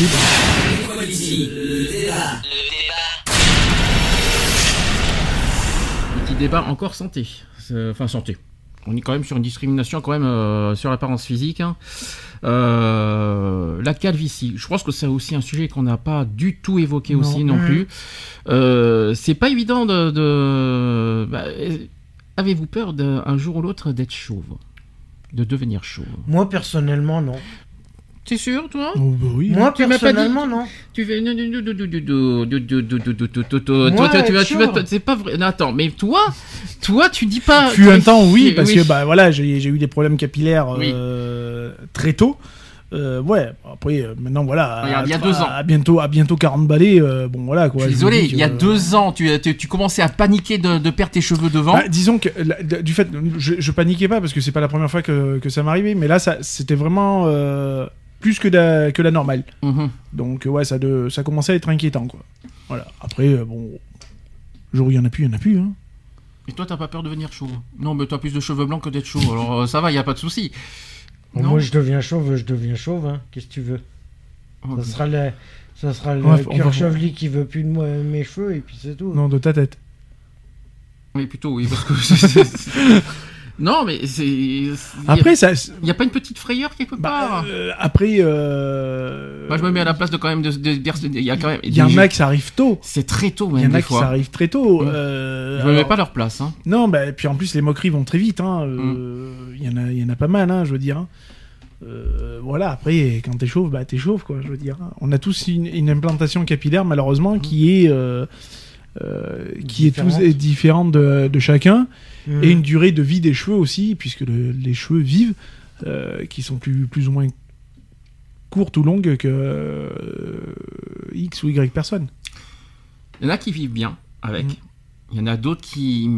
Petit débat. Petit débat encore santé. Enfin santé. On est quand même sur une discrimination quand même euh, sur l'apparence physique. hein. Euh, la calvitie. Je pense que c'est aussi un sujet qu'on n'a pas du tout évoqué Non. aussi non Mhm. plus. Euh, c'est pas évident de. de- bah, Avez-vous peur d'un un jour ou l'autre d'être chauve, de devenir chauve? Moi, personnellement, non. T'es sûr, toi oui. Moi, tu personnellement, dit... non. Tu fais... Moi, tu vas, c'est pas vrai. Non, attends, mais toi, toi, tu dis pas. Fut un temps, oui, parce que bah voilà, j'ai eu des problèmes capillaires très tôt. Euh, ouais, après, euh, maintenant, voilà. Il y a, à, deux ans. À, bientôt, à bientôt 40 balais, euh, bon, voilà, quoi. Je suis désolé, il y a deux ans, tu, tu, tu, commençais à paniquer de, de perdre tes cheveux devant. Bah, disons que, la, du fait, je, je, paniquais pas parce que c'est pas la première fois que, que ça m'arrivait, mais là, c'était vraiment plus que la, que la normale. Mhm. Donc ouais, ça de, ça commençait à être inquiétant quoi. Voilà. Après euh, bon, le jour où il y en a plus, il y en a plus. Hein. Et toi, t'as pas peur de devenir chauve? Non, mais t'as plus de cheveux blancs que d'être chauve, alors euh, ça va, il y a pas de souci. Bon. Moi, je deviens chauve, je deviens chauve. Hein. Qu'est-ce que tu veux? Oh, Ça sera le, ça sera le on cœur va- chevelu qui veut plus de moi, mes cheveux, et puis c'est tout. Non, de ta tête. Oui, plutôt, oui, parce que. non, mais c'est. Après ça. Il n'y a pas une petite frayeur quelque part euh, après. euh, Moi, je me mets à la place de quand même de. de- de- Il y a quand même. Il y en a qui ça arrive tôt. C'est très tôt, Il y même. en a qui ça arrive très tôt. Mm. euh, Je me mets pas à leur place, hein. Non, bah, et puis en plus, les moqueries vont très vite. hein, euh, Mm. Il y, en a, il y en a pas mal, hein, je veux dire. hein. Euh, voilà, après, quand t'es chauve, bah, t'es chauve, quoi, je veux dire. hein. On a tous une, une implantation capillaire, malheureusement, qui est, euh, euh, qui est, tous, Différente. est différente de, de chacun. Et une durée de vie des cheveux aussi, puisque le- les cheveux vivent, euh, qui sont plus, plus ou moins courtes ou longues que euh, X ou Y personnes. Il y en a qui vivent bien avec. Mm. Il y en a d'autres qui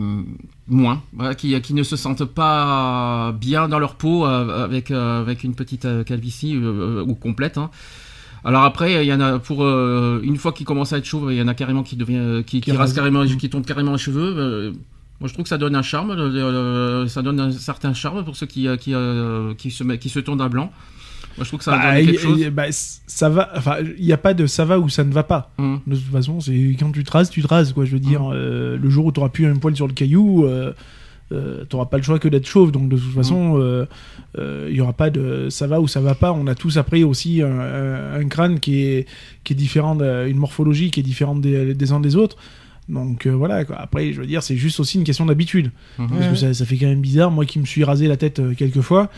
moins, voilà, qui, qui ne se sentent pas bien dans leur peau euh, avec avec une petite calvitie ou complète. hein. Alors après, il y en a pour euh, une fois qu'ils commencent à être chauves, il y en a carrément qui devient, qui, qui, carrément, Mm. qui tombent carrément les cheveux. euh, moi, je trouve que ça donne un charme, euh, euh, ça donne un certain charme pour ceux qui euh, qui, euh, qui se qui se tournent à blanc. Moi, je trouve que ça Bah, donne quelque chose. bah, ça va, enfin, il n'y a pas de ça va ou ça ne va pas. Mm. De toute façon, c'est quand tu te rases, tu te rases, quoi. Je veux dire, euh, le jour où tu n'auras plus un poil sur le caillou, euh, tu n'auras pas le choix que d'être chauve. Donc, de toute façon, euh, euh, il y aura pas de ça va ou ça va pas. On a tous après aussi un, un- un crâne qui est, qui est différent, une morphologie qui est différente des, des uns des autres. Donc euh, voilà, quoi. après je veux dire, c'est juste aussi une question d'habitude. Mhm. Parce que ça, ça fait quand même bizarre, moi qui me suis rasé la tête euh, quelques fois,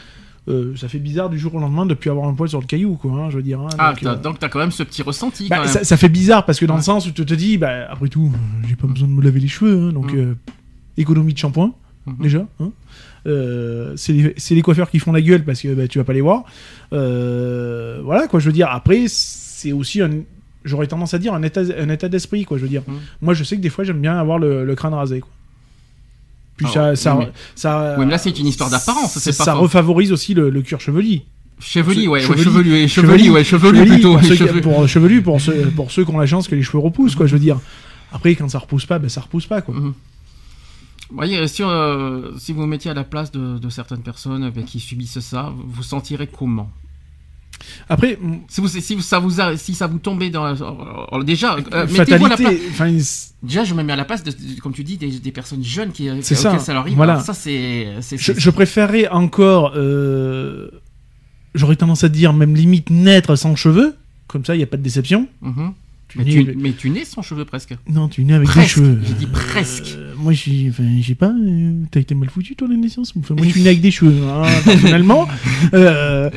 euh, ça fait bizarre du jour au lendemain de plus avoir un poil sur le caillou, quoi, hein, je veux dire. hein. Ah, Donc, t'as- euh, donc t'as quand même ce petit ressenti. bah, quand même. ça, ça fait bizarre parce que dans Ouais. le sens où tu te dis, bah, après tout, j'ai pas besoin de me laver les cheveux, hein, donc euh, économie de shampoing, Mhm. déjà. hein. Euh, c'est les, c'est les coiffeurs qui font la gueule parce que bah, tu vas pas les voir. Euh, voilà, quoi, je veux dire. Après, c'est aussi un. J'aurais tendance à dire un état, un état d'esprit, quoi, je veux dire. Mm. Moi, je sais que des fois, j'aime bien avoir le, le crâne rasé, quoi. Puis Ah ça, ouais, ça, mais- ça, Oui, mais là, c'est une histoire d'apparence, Ça, c'est refavorise aussi le, le cuir chevelu. Chevelu, ouais, Chevelu. ouais, chevelu, Chevelu, ouais, chevelu chevelu, plutôt. Pour ceux, chevelu. pour, chevelu, pour ceux, pour ceux qui ont la chance que les cheveux repoussent, quoi, je veux dire. Après, quand ça repousse pas, ben ça repousse pas, quoi. Vous voyez, si, euh, si vous vous mettiez à la place de, de certaines personnes euh, qui subissent ça, vous sentirez comment? Après, mm, si, vous, si, ça vous a- si ça vous tombait dans... euh, déjà, euh, mettez-vous à la fatalité, place... enfin, il- Déjà, je me mets à la place, de, de- comme tu dis, des, des personnes jeunes qui, euh, C'est ça, ça leur arrive. voilà. Ça, c'est... je, je préférerais encore, euh, j'aurais tendance à dire même limite naître sans cheveux, comme ça, il n'y a pas de déception. Mhm. Tu mais, tu, mais tu nais sans cheveux presque. Non, tu nais avec Presque, des cheveux. j'ai dit presque. Euh, moi, suis, enfin, je sais pas, euh, t'as été mal foutu toi la naissance. Enfin, moi, je suis né avec des cheveux, hein, personnellement. Euh,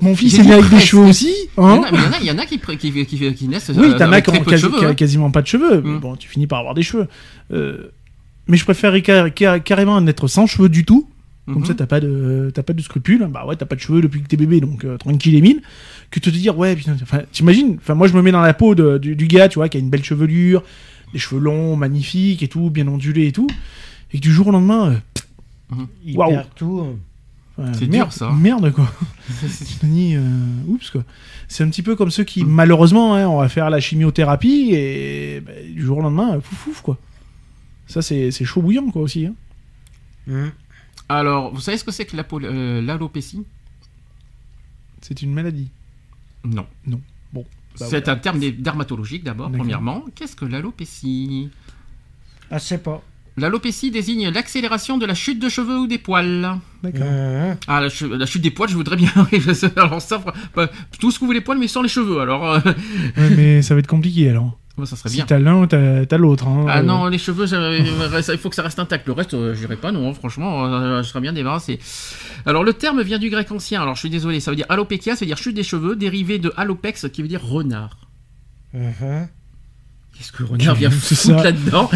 mon fils J'ai est né avec des cheveux aussi. Hein. il y en a, il y en a qui, qui, qui, qui naissent Oui, euh, t'en as avec qui a hein. quasiment pas de cheveux. mais Mm. Bon, tu finis par avoir des cheveux. Euh, mais je car- car- carrément en être sans cheveux du tout Comme Mhm. ça, t'as pas de, t'as pas de scrupules. Bah ouais, t'as pas de cheveux depuis que t'es bébé, donc euh, tranquille et mine. Que te dire, ouais, putain, enfin, t'imagines, enfin, moi je me mets dans la peau de- du, du gars, tu vois, qui a une belle chevelure, des cheveux longs, magnifiques et tout, bien ondulés et tout. Et que du jour au lendemain, euh, Il Waouh. perd tout. euh. enfin, C'est merde, dur, ça. Merde, quoi. tu dis, euh, oups, quoi. C'est un petit peu comme ceux qui, malheureusement, hein, on va faire la chimiothérapie et bah, du jour au lendemain, euh, fouf, fouf, quoi. Ça, c'est c'est chaud bouillant, quoi, aussi. hein. Alors, vous savez ce que c'est que euh, l'alopécie? C'est une maladie. Non. Non. Bon. bah, c'est un terme dermatologique d'abord, premièrement. Qu'est-ce que l'alopécie? Ah, c'est pas. L'alopécie désigne l'accélération de la chute de cheveux ou des poils. D'accord. Hum. Ah, la, chute des poils, je voudrais bien. je sais. alors ça, bah, tout ce que vous voulez poils, mais sans les cheveux. Alors, euh, Ouais, mais ça va être compliqué alors. Bon, ça serait Si bien. t'as l'un, t'as t'as l'autre. Hein. Ah Euh, non, les cheveux, il faut que ça reste intact. Le reste, euh, j'irai pas, non, franchement, euh, je serais bien débarrassé. Alors, le terme vient du grec ancien. Alors, je suis désolé, ça veut dire alopékia, ça veut dire chute des cheveux, dérivé de alopex, qui veut dire renard. Mhm. Qu'est-ce que renard vient foutre là-dedans?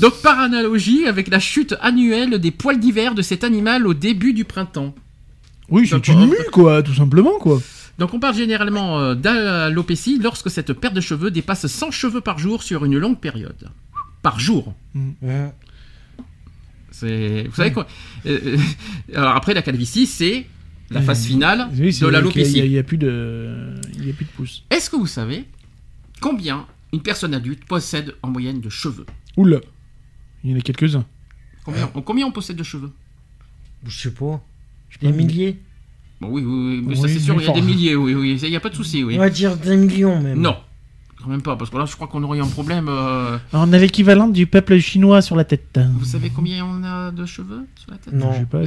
Donc, par analogie, avec la chute annuelle des poils d'hiver de cet animal au début du printemps. Oui, c'est une mue, quoi, tout simplement, quoi. Donc, on parle généralement euh, d'alopécie lorsque cette perte de cheveux dépasse 100 cheveux par jour sur une longue période. Par jour. C'est, vous savez quoi euh, euh, Alors après la calvitie, c'est la phase Euh, finale Oui, c'est- de Il l'alopécie. n'y a, plus de, il y a plus de pouces. Est-ce que vous savez combien une personne adulte possède en moyenne de cheveux? Oula, il y en a quelques-uns. combien, combien on possède de cheveux? Je sais pas. Je sais Des milliers? Oui, oui, oui, mais ça Oui, c'est sûr, il y a des milliers, oui, oui, il n'y a pas de souci, oui. On va dire des millions même. Non, quand même pas, parce que là je crois qu'on aurait un problème. euh, On a l'équivalent du peuple chinois sur la tête. Vous savez combien on a de cheveux sur la tête? Non. Je sais pas.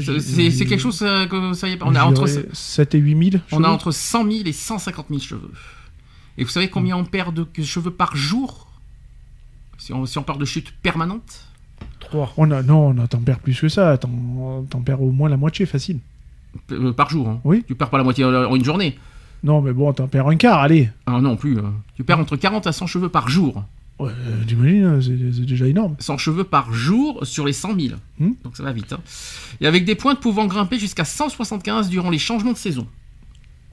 C'est- quelque chose euh, que vous savez pas. On a entre, dirais 7 et 8 000. on a entre 100 000 et 150 000 cheveux. Et vous savez combien on perd de cheveux par jour? Si on, si on parle de chute permanente? Trois. On a, non, on t'en perds plus que ça. T'en t'en perds au moins la moitié facile. Euh, par jour. hein. Oui. Tu perds pas la moitié en une journée. Non, mais bon, t'en perds un quart, allez. Ah non plus. euh. Tu perds entre 40 à 100 cheveux par jour. Ouais, euh, T'imagines, c'est déjà énorme. 100 cheveux par jour sur les 100 000. Hmm. Donc ça va vite. hein. Et avec des pointes pouvant grimper jusqu'à 175 durant les changements de saison.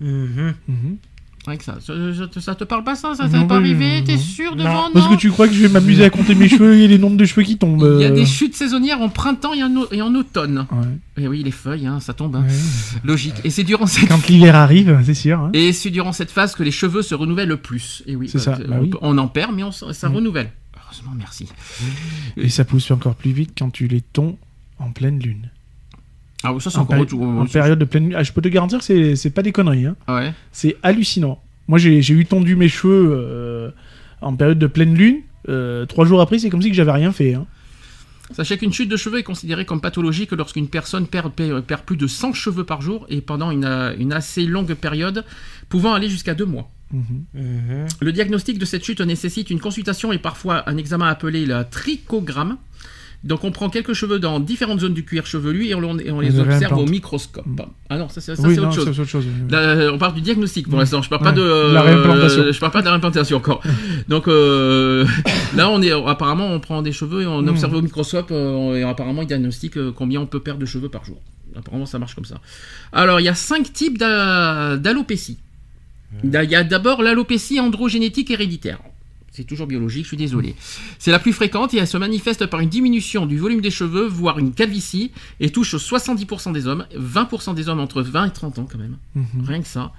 Mhm. Mhm. Rien que ça. Ça, ça- ça te parle pas ça? Ça t'est pas arrivé? T'es sûr de Non. Parce que tu crois que je vais m'amuser à compter mes cheveux et les nombres de cheveux qui tombent. Il y a euh. des chutes saisonnières en printemps et en, au- et en automne. Ouais, Et oui, les feuilles, hein, ça tombe. hein. ouais. Logique. Et c'est durant cette Quand l'hiver arrive, c'est sûr. hein. et c'est durant cette phase que les cheveux se renouvellent le plus. Et oui, C'est ça, euh, bah on, oui. peut- on en perd, mais on, ça Mm. renouvelle. Heureusement, merci. Et ça pousse encore plus vite quand tu les tons en pleine lune. Ah oui, ça c'est En, encore autre chose. en période de pleine lune. Ah, je peux te garantir que c'est- c'est pas des conneries. Hein. Ah ouais. C'est hallucinant. Moi, j'ai j'ai eu tondu mes cheveux euh, en période de pleine lune. Euh, trois jours après, c'est comme si que j'avais rien fait. hein. Sachez qu'une chute de cheveux est considérée comme pathologique lorsqu'une personne perd, perd- plus de 100 cheveux par jour et pendant une, euh, une assez longue période, pouvant aller jusqu'à deux mois. Mhm. Mhm. Le diagnostic de cette chute nécessite une consultation et parfois un examen appelé le trichogramme. Donc on prend quelques cheveux dans différentes zones du cuir chevelu et on, et on les les observe au microscope. Ah non, ça, c'est ça, oui, c'est non, autre chose. c'est autre chose. oui. Là, euh, on parle du diagnostic pour Mm. l'instant. Je parle pas de euh, La réimplantation. Je parle pas de la réimplantation encore. Donc euh, là, on est apparemment on prend des cheveux et on Mm. observe au microscope euh, et apparemment il diagnostique euh, combien on peut perdre de cheveux par jour. Apparemment, ça marche comme ça. Alors, il y a cinq types d'a- d'alopécie. Il y a d'abord l'alopécie androgénétique héréditaire. C'est toujours biologique, je suis désolé. C'est la plus fréquente et elle se manifeste par une diminution du volume des cheveux, voire une calvitie, et touche 70% des hommes, 20% des hommes entre 20 et 30 ans quand même. Mhm. Rien que ça.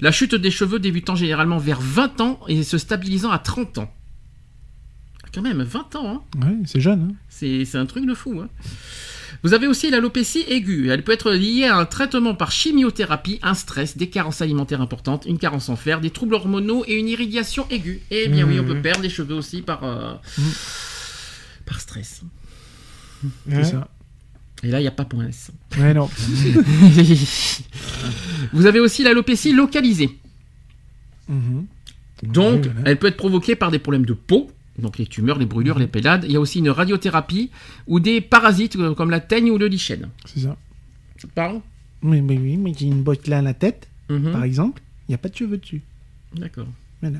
La chute des cheveux débutant généralement vers 20 ans et se stabilisant à 30 ans. Quand même, 20 ans, hein. Ouais, c'est jeune. hein. c'est c'est un truc de fou. hein. Vous avez aussi l'alopécie aiguë. Elle peut être liée à un traitement par chimiothérapie, un stress, des carences alimentaires importantes, une carence en fer, des troubles hormonaux et une irradiation aiguë. Eh bien oui, on peut Mhm. perdre les cheveux aussi par, euh, Mhm. par stress. C'est ça. Et là, il n'y a pas point S. Ouais, non. Vous avez aussi l'alopécie localisée. Mhm. Donc, Oui, voilà. elle peut être provoquée par des problèmes de peau, donc les tumeurs, les brûlures, les pélades. Il y a aussi une radiothérapie ou des parasites euh, comme la teigne ou le lichen. C'est ça. Ça te parle Mais, mais oui, mais j'ai une botte là à la tête, Mhm. par exemple, il n'y a pas de cheveux dessus. D'accord. Voilà.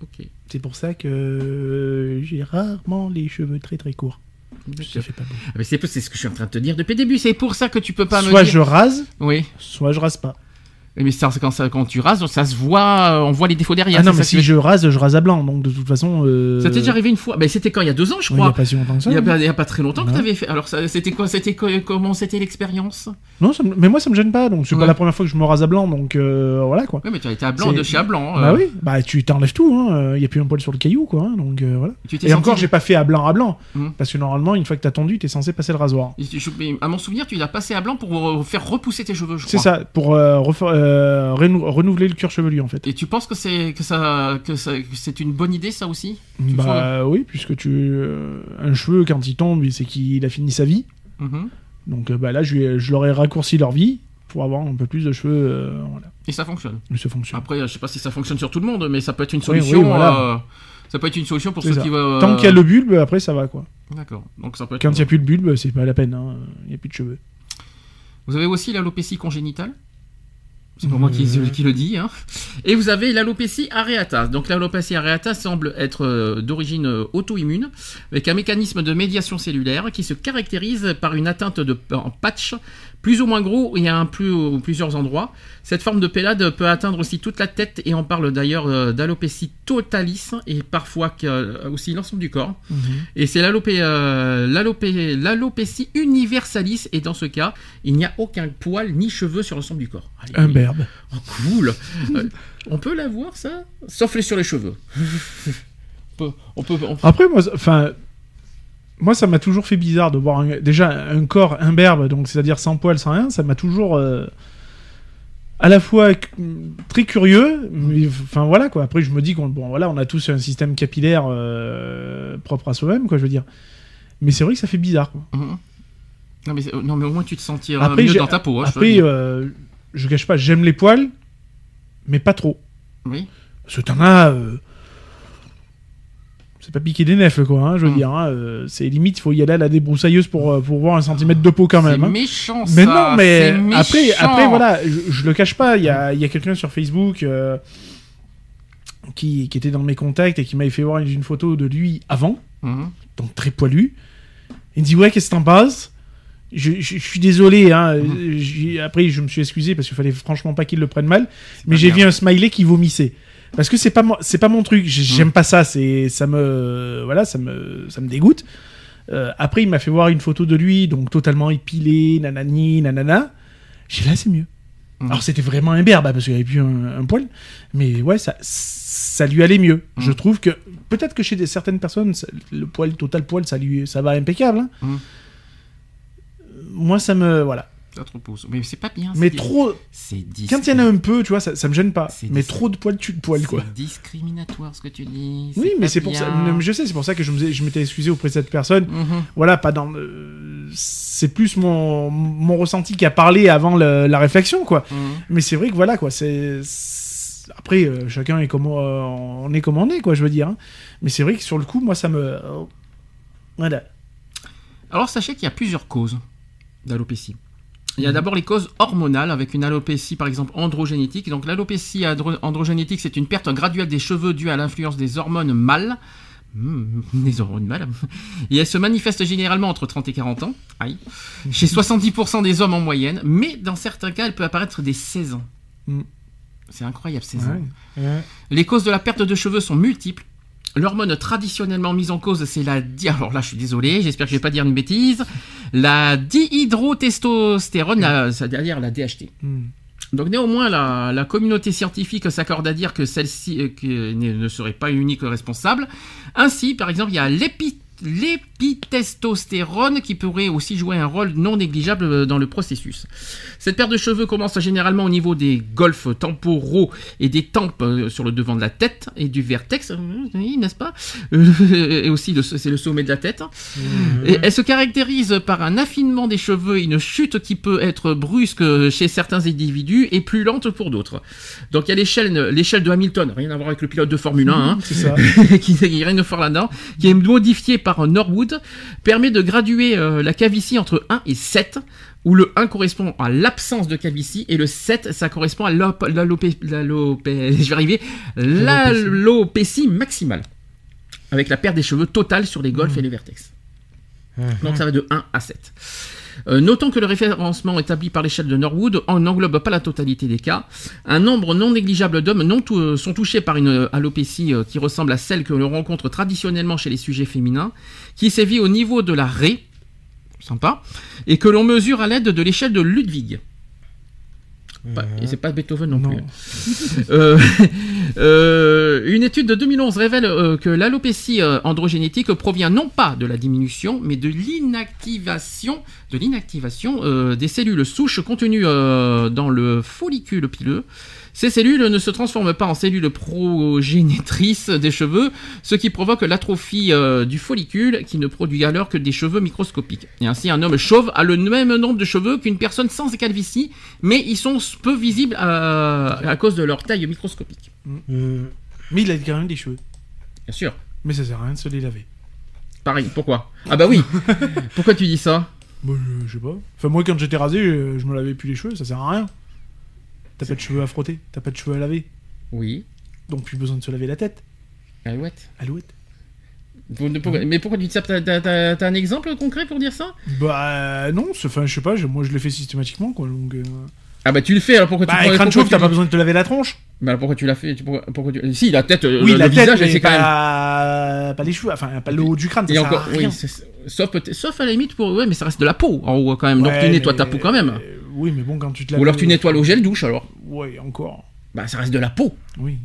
Ok. C'est pour ça que euh, j'ai rarement les cheveux très très courts. Ça fait pas beau. Ah, Mais c'est ce que je suis en train de te dire depuis le début. C'est pour ça que tu peux pas me Soit je rase, Oui. soit je rase pas. Mais ça, quand, ça, quand tu rases, ça se voit, on voit les défauts derrière. Ah non, mais si je rase, je rase à blanc. Donc de toute façon. euh, Ça t'est déjà arrivé une fois Mais c'était quand Il y a deux ans, je Il n'y a crois. pas si longtemps que ça. Il y a, hein. a pas très longtemps que tu avais fait. Alors, c'était quoi C'était co- comment c'était l'expérience? Non, ça me- mais moi ça me gêne pas. Donc c'est Ouais. pas la première fois que je me rase à blanc. Donc euh, voilà quoi. Oui, mais tu as été à blanc de chez à blanc. Bah euh, oui, bah tu t'enlèves tout. Il n'y a plus un poil sur le caillou quoi. hein, donc voilà. Tu Et encore, j'ai pas fait à blanc à blanc. Mhm. Parce que normalement, une fois que t'as tendu, t'es censé passer le rasoir. Je- À mon souvenir, tu l'as passé à blanc pour faire repousser tes cheveux, je C'est crois. ça, pour refaire- euh, renou- renouveler le cuir chevelu en fait. Et tu penses que c'est que ça que, ça- que c'est une bonne idée ça aussi? Bah oui, puisque tu euh, un cheveu quand il tombe, c'est qu'il a fini sa vie. Mhm. Donc euh, bah là, je, je leur ai raccourci leur vie pour avoir un peu plus de cheveux. euh, voilà, Et ça fonctionne? ça fonctionne. Après, je sais pas si ça fonctionne sur tout le monde, mais ça peut être une Oui, oui, solution. voilà. ça peut être une solution pour ceux ça. qui veulent. Tant qu'il y a le bulbe, après ça va quoi. D'accord. Donc ça peut être. Quand il n'y a plus de bulbe, c'est pas la peine. hein, Il n'y a plus de cheveux. Vous avez aussi l'alopécie congénitale? C'est pas moi qui, Euh. qui le dis. Hein. Et vous avez l'alopécie areata. Donc l'alopécie areata semble être euh, d'origine euh, auto-immune, avec un mécanisme de médiation cellulaire qui se caractérise par une atteinte de, en patch plus ou moins gros et à un plus, ou plusieurs endroits. Cette forme de pélade peut atteindre aussi toute la tête et on parle d'ailleurs euh, d'alopécie totalis et parfois euh, aussi l'ensemble du corps. Et c'est euh, l'alopé- l'alopécie universalis, et dans ce cas, il n'y a aucun poil ni cheveux sur l'ensemble du corps. Allez, Un berbe. Oh, cool Euh, On peut l'avoir, ça? Sauf les sur les cheveux. on peut... On peut on- Après, moi, enfin, moi, ça m'a toujours fait bizarre de voir un- déjà un corps imberbe, donc c'est-à-dire sans poils, sans rien. Ça m'a toujours euh, à la fois très curieux, mais enfin voilà quoi. Après, je me dis qu'on bon, voilà, on a tous un système capillaire euh, propre à soi-même, quoi, je veux dire. Mais c'est vrai que ça fait bizarre. Quoi. Mhm. non, mais, c'est- non, mais au moins tu te sentiras Après, mieux dans ta peau. hein, je Après, dis. euh, je cache pas, j'aime les poils, mais pas trop. Oui. Parce que t'en as. C'est pas piquer des nefs, quoi, hein, je veux Mm. dire. hein, euh, c'est limite, il faut y aller à la débroussailleuse pour, euh, pour voir un centimètre de peau quand même. C'est hein. méchant, ça Mais non, mais après, méchant. après, voilà, je, je le cache pas, il y a, y a quelqu'un sur Facebook euh, qui, qui était dans mes contacts et qui m'avait fait voir une, une photo de lui avant, Mhm. donc très poilu. Il me dit, ouais, qu'est-ce que t'en penses? Je, je- je suis désolé, hein, j'ai- après je me suis excusé parce qu'il fallait franchement pas qu'il le prenne mal, mais j'ai vu un smiley qui vomissait. Parce que c'est pas c'est pas mon truc. J'ai- J'aime pas ça. C'est ça me voilà, ça me ça me dégoûte. Euh, après, il m'a fait voir une photo de lui, donc totalement épilé, nanani, nanana. J'ai là, c'est mieux. Mhm. Alors c'était vraiment un berbe parce qu'il avait plus un, un poil, mais ouais, ça ça lui allait mieux. Je Mhm. trouve que peut-être que chez des, certaines personnes, ça- le poil total poil, ça lui ça va impeccable. hein. Moi, ça me voilà. Te repousse. Mais c'est pas bien. Mais trop, C'est quand il y en a un peu, tu vois, ça, ça me gêne pas. Mais trop de poil tue de poil, quoi. C'est discriminatoire ce que tu dis. Oui, mais c'est pour ça. non, Je sais, c'est pour ça que je me- je m'étais excusé auprès de cette personne. Mhm. Voilà, pas dans. c'est plus mon, mon ressenti qui a parlé avant le- la réflexion, quoi. Mhm. Mais c'est vrai que voilà, quoi. C'est après euh, chacun est comme euh, on est comme on est, quoi. Je veux dire. hein. Mais c'est vrai que sur le coup, moi, ça me. euh, Voilà. Alors sachez qu'il y a plusieurs causes d'alopécie. Il y a d'abord les causes hormonales avec une alopécie par exemple androgénétique. Donc l'alopécie andro- androgénétique c'est une perte graduelle des cheveux due à l'influence des hormones mâles. Hmm, des hormones mâles. Et elle se manifeste généralement entre 30 et 40 ans. Aïe. Chez 70% des hommes en moyenne. Mais dans certains cas elle peut apparaître dès 16 ans. Hmm. C'est incroyable 16 ans. Ouais. Les causes de la perte de cheveux sont multiples. L'hormone traditionnellement mise en cause, c'est la di... Alors là, je suis désolé, j'espère que je vais pas dire une bêtise. La dihydrotestostérone, la- c'est-à-dire la DHT. Hmm. Donc néanmoins, la, la communauté scientifique s'accorde à dire que celle-ci euh, ne serait pas unique responsable. Ainsi, par exemple, il y a l'épi- l'épitestostérone qui pourrait aussi jouer un rôle non négligeable euh, dans le processus. Cette perte de cheveux commence généralement au niveau des golfes temporaux et des tempes euh, sur le devant de la tête et du vertex, euh, n'est-ce pas? Et aussi, c'est le sommet de la tête. Et elle se caractérise par un affinement des cheveux une chute qui peut être brusque chez certains individus et plus lente pour d'autres. Donc il y a l'échelle, l'échelle de Hamilton, rien à voir avec le pilote de Formule 1, hein, C'est ça. qui qui rien de fort là-dedans, qui est modifiée par Norwood, permet de graduer euh, la calvitie entre 1 et 7, où le 1 correspond à l'absence de calvitie et le 7, ça correspond à l'alopécie maximale, avec la perte des cheveux totale sur les golfs et les vertex. Donc ça va de 1 à 7. Euh, notons que le référencement établi par l'échelle de Norwood en n'englobe pas la totalité des cas. Un nombre non négligeable d'hommes euh, sont touchés par une euh, alopécie qui ressemble à celle que l'on rencontre traditionnellement chez les sujets féminins, qui sévit au niveau de la raie, sympa, et que l'on mesure à l'aide de l'échelle de Ludwig. Pas- et c'est pas Beethoven non, Non. plus. Euh, euh, une étude de 2011 révèle euh, que l'alopécie androgénétique provient non pas de la diminution, mais de l'inactivation, de l'inactivation des cellules souches contenues dans le follicule pileux. Ces cellules ne se transforment pas en cellules progénitrices des cheveux, ce qui provoque l'atrophie euh, du follicule qui ne produit alors que des cheveux microscopiques. Et ainsi, un homme chauve a le même nombre de cheveux qu'une personne sans calvitie, mais ils sont peu visibles euh, à cause de leur taille microscopique. Hmm. Mais il a quand même des cheveux. Bien sûr. Mais ça sert à rien de se les laver. Pareil, pourquoi? Ah bah oui Pourquoi tu dis ça? Moi, je, je sais pas. Enfin, moi, quand j'étais rasé, euh, je me lavais plus les cheveux, ça sert à rien. T'as pas de cheveux à frotter, t'as pas de cheveux à laver. Oui. Donc, plus besoin de se laver la tête. Alouette. Alouette. Mais pourquoi tu dis ça T'as- un exemple concret pour dire ça? Bah, non, c'est- enfin, je sais pas, je- moi, je le fais systématiquement, quoi. Donc, euh... Ah bah tu le fais alors pourquoi tu Bah, pourquoi- crâne pourquoi chauve, tu t'as pas besoin de te laver la tronche. Bah alors pourquoi tu l'as fait tu- pourquoi, pourquoi tu... Si la tête, euh, Oui, le, la le tête, visage, c'est quand même... pas... pas les cheveux, enfin, pas le haut du crâne, Et encore, oui, sauf, peut-être- sauf à la limite pour... Ouais mais ça reste de la peau en haut quand même, donc tu nettoies mais- ta peau quand même. euh, Oui, mais bon, quand tu te Ou laves... alors tu nettoies au gel douche alors. Ouais, encore. Bah ça reste de la peau. Oui.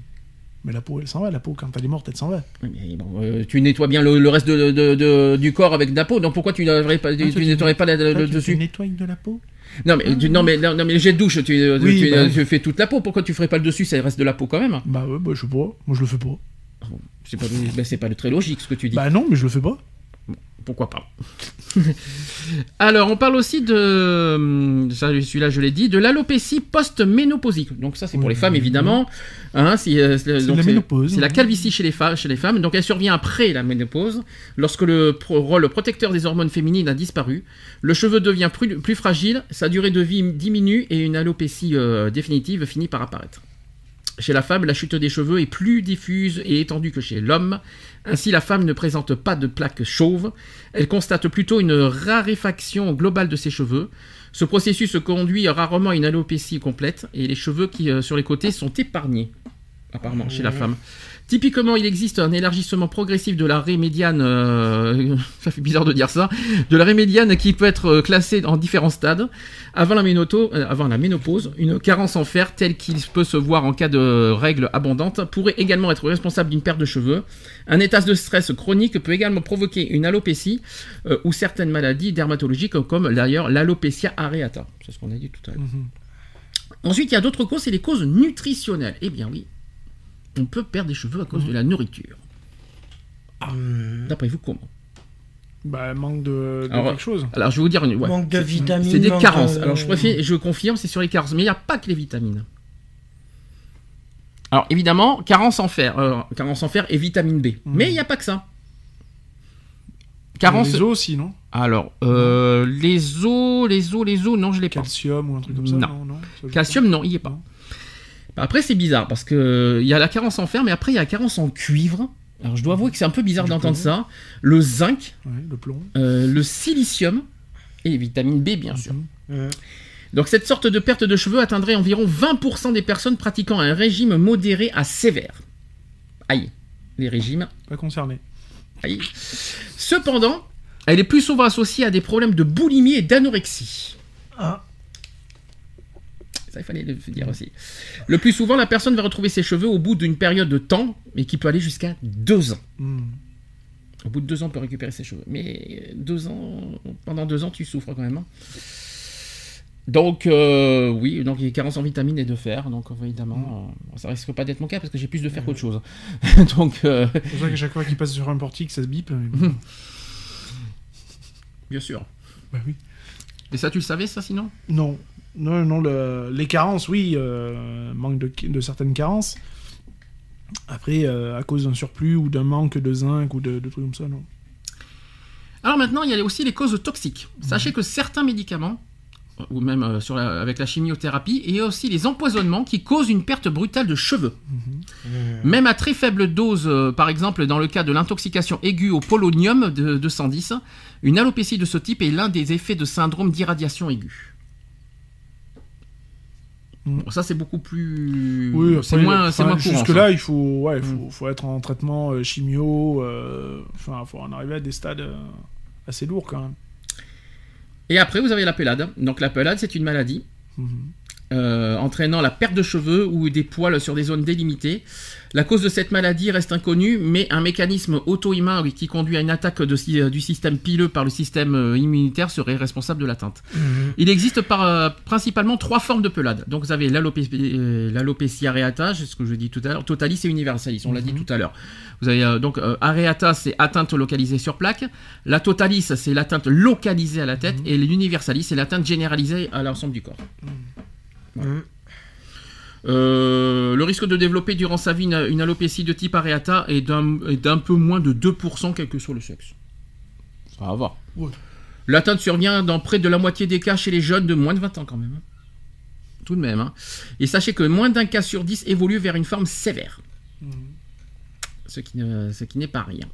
Mais la peau, elle s'en va, la peau, quand elle est morte, elle s'en va. Oui, Mais bon, euh, tu nettoies bien le, le reste de, de- de- du corps avec de la peau, donc pourquoi tu pas, Ah, tu nettoierais pas la- le, Toi, le tu- dessus Tu nettoies de la peau Non mais, tu- non mais non, mais le jet de douche, tu, euh, Oui, tu, bah euh, oui. tu fais toute la peau. Pourquoi tu ferais pas le dessus? Ça reste de la peau quand même. Bah ouais, bah je sais pas. Moi, je le fais pas. C'est pas, bah, c'est pas très logique ce que tu dis. Bah non, mais je le fais pas. Pourquoi pas Alors, on parle aussi de, hum, celui-là je l'ai dit, de l'alopécie post-ménopausique. Donc ça c'est pour Oui, les femmes oui, évidemment. Hein, euh, c'est- la c'est- ménopause. C'est la calvitie chez les, fa- chez les femmes. Donc elle survient après la ménopause, lorsque le rôle protecteur des hormones féminines a disparu. Le cheveu devient plus, plus fragile, sa durée de vie diminue et une alopécie euh, définitive finit par apparaître. Chez la femme, la chute des cheveux est plus diffuse et étendue que chez l'homme. Ainsi, la femme ne présente pas de plaques chauves. Elle constate plutôt une raréfaction globale de ses cheveux. Ce processus conduit rarement à une alopécie complète et les cheveux qui, euh, sur les côtés sont épargnés, apparemment, chez la femme. Typiquement, il existe un élargissement progressif de la raie médiane, euh, ça fait bizarre de dire ça, de la raie médiane qui peut être euh, classée en différents stades. Avant la, ménoto- euh, avant la ménopause, une carence en fer telle qu'il peut se voir en cas de règles abondantes pourrait également être responsable d'une perte de cheveux. Un état de stress chronique peut également provoquer une alopécie euh, ou certaines maladies dermatologiques comme d'ailleurs l'alopécia areata. C'est ce qu'on a dit tout à l'heure. Mhm. Ensuite, il y a d'autres causes, c'est les causes nutritionnelles. Eh bien oui, on peut perdre des cheveux à cause de la nourriture. Hmm. D'après vous, comment? Bah, manque de, de Alors, quelque chose. Alors, je vais vous dire une. ouais. Manque de C'est- vitamines. C'est des carences. de- Alors, je, préfère, je confirme, c'est sur les carences. Mais il n'y a pas que les vitamines. Alors, évidemment, carence en fer. euh, carence en fer et vitamine B. Mais il n'y a pas que ça. Carence. Les os aussi, non? Alors, euh, les os, les os, les os, non, je l'ai pas. Calcium ou un truc comme ça? Non. Non, Calcium, non, il n'y est pas. Non. Après, c'est bizarre parce que il y a la carence en fer, mais après, il y a la carence en cuivre. Alors, je dois avouer que c'est un peu bizarre d'entendre ça. Le zinc. Ouais, le plomb. euh, le silicium et les vitamines B, bien sûr. Mhm. Donc, cette sorte de perte de cheveux atteindrait environ 20% des personnes pratiquant un régime modéré à sévère. Aïe, les régimes, Pas concerné. aïe. Cependant, elle est plus souvent associée à des problèmes de boulimie et d'anorexie. Ah. Ça, il fallait le dire aussi. Le plus souvent, la personne va retrouver ses cheveux au bout d'une période de temps, mais qui peut aller jusqu'à deux ans. Hmm. Au bout de deux ans, on peut récupérer ses cheveux. Mais deux ans, pendant deux ans, tu souffres quand même. hein. Donc, euh, oui, donc il y a carence en vitamines et de fer. Donc, évidemment, euh, ça risque pas d'être mon cas parce que j'ai plus de fer qu'autre chose. donc, euh, C'est pour ça qu'à chaque fois qu'il passe sur un portique, ça se bip. mais bon. bien sûr. bah oui. Et ça, tu le savais, ça, sinon? Non, non, non. le- Les carences, oui, euh, manque de, de certaines carences. Après, euh, à cause d'un surplus ou d'un manque de zinc ou de, de trucs comme ça, non. Alors maintenant, il y a aussi les causes toxiques. Sachez que certains médicaments, ou même euh, sur la- avec la chimiothérapie, et il y a aussi les empoisonnements qui causent une perte brutale de cheveux. Même à très faible dose, euh, par exemple dans le cas de l'intoxication aiguë au polonium de 210, une alopécie de ce type est l'un des effets de syndrome d'irradiation aiguë. Mm. Bon, ça c'est beaucoup plus... Oui, c'est moins, enfin, moins courant. Jusque ça. là, il faut, ouais, il faut, Mm. faut être en traitement euh, chimio. euh, Enfin, faut en arriver à des stades euh, assez lourds quand même. Et après vous avez la pelade. Donc la pelade c'est une maladie. Mhm. Euh, entraînant la perte de cheveux ou des poils sur des zones délimitées. La cause de cette maladie reste inconnue, mais un mécanisme auto-immun qui conduit à une attaque de du système pileux par le système euh, immunitaire serait responsable de l'atteinte. Il existe par, euh, principalement trois formes de pelade. Donc vous avez l'alopé- l'alopécie areata, c'est ce que je dis tout à l'heure, totalis et universalis, on l'a dit tout à l'heure. Vous avez euh, donc areata, c'est atteinte localisée sur plaque. La totalis, c'est l'atteinte localisée à la tête. Et l'universalis, c'est l'atteinte généralisée à l'ensemble du corps. Euh, le risque de développer durant sa vie une, une alopécie de type areata est d'un peu moins de 2% quel que soit le sexe. Ça va voir. Ouais. L'atteinte survient dans près de la moitié des cas chez les jeunes de moins de 20 ans quand même. hein. Tout de même. hein. Et sachez que moins d'un cas sur 10 évolue vers une forme sévère. Ce qui ne- ce qui n'est pas rien.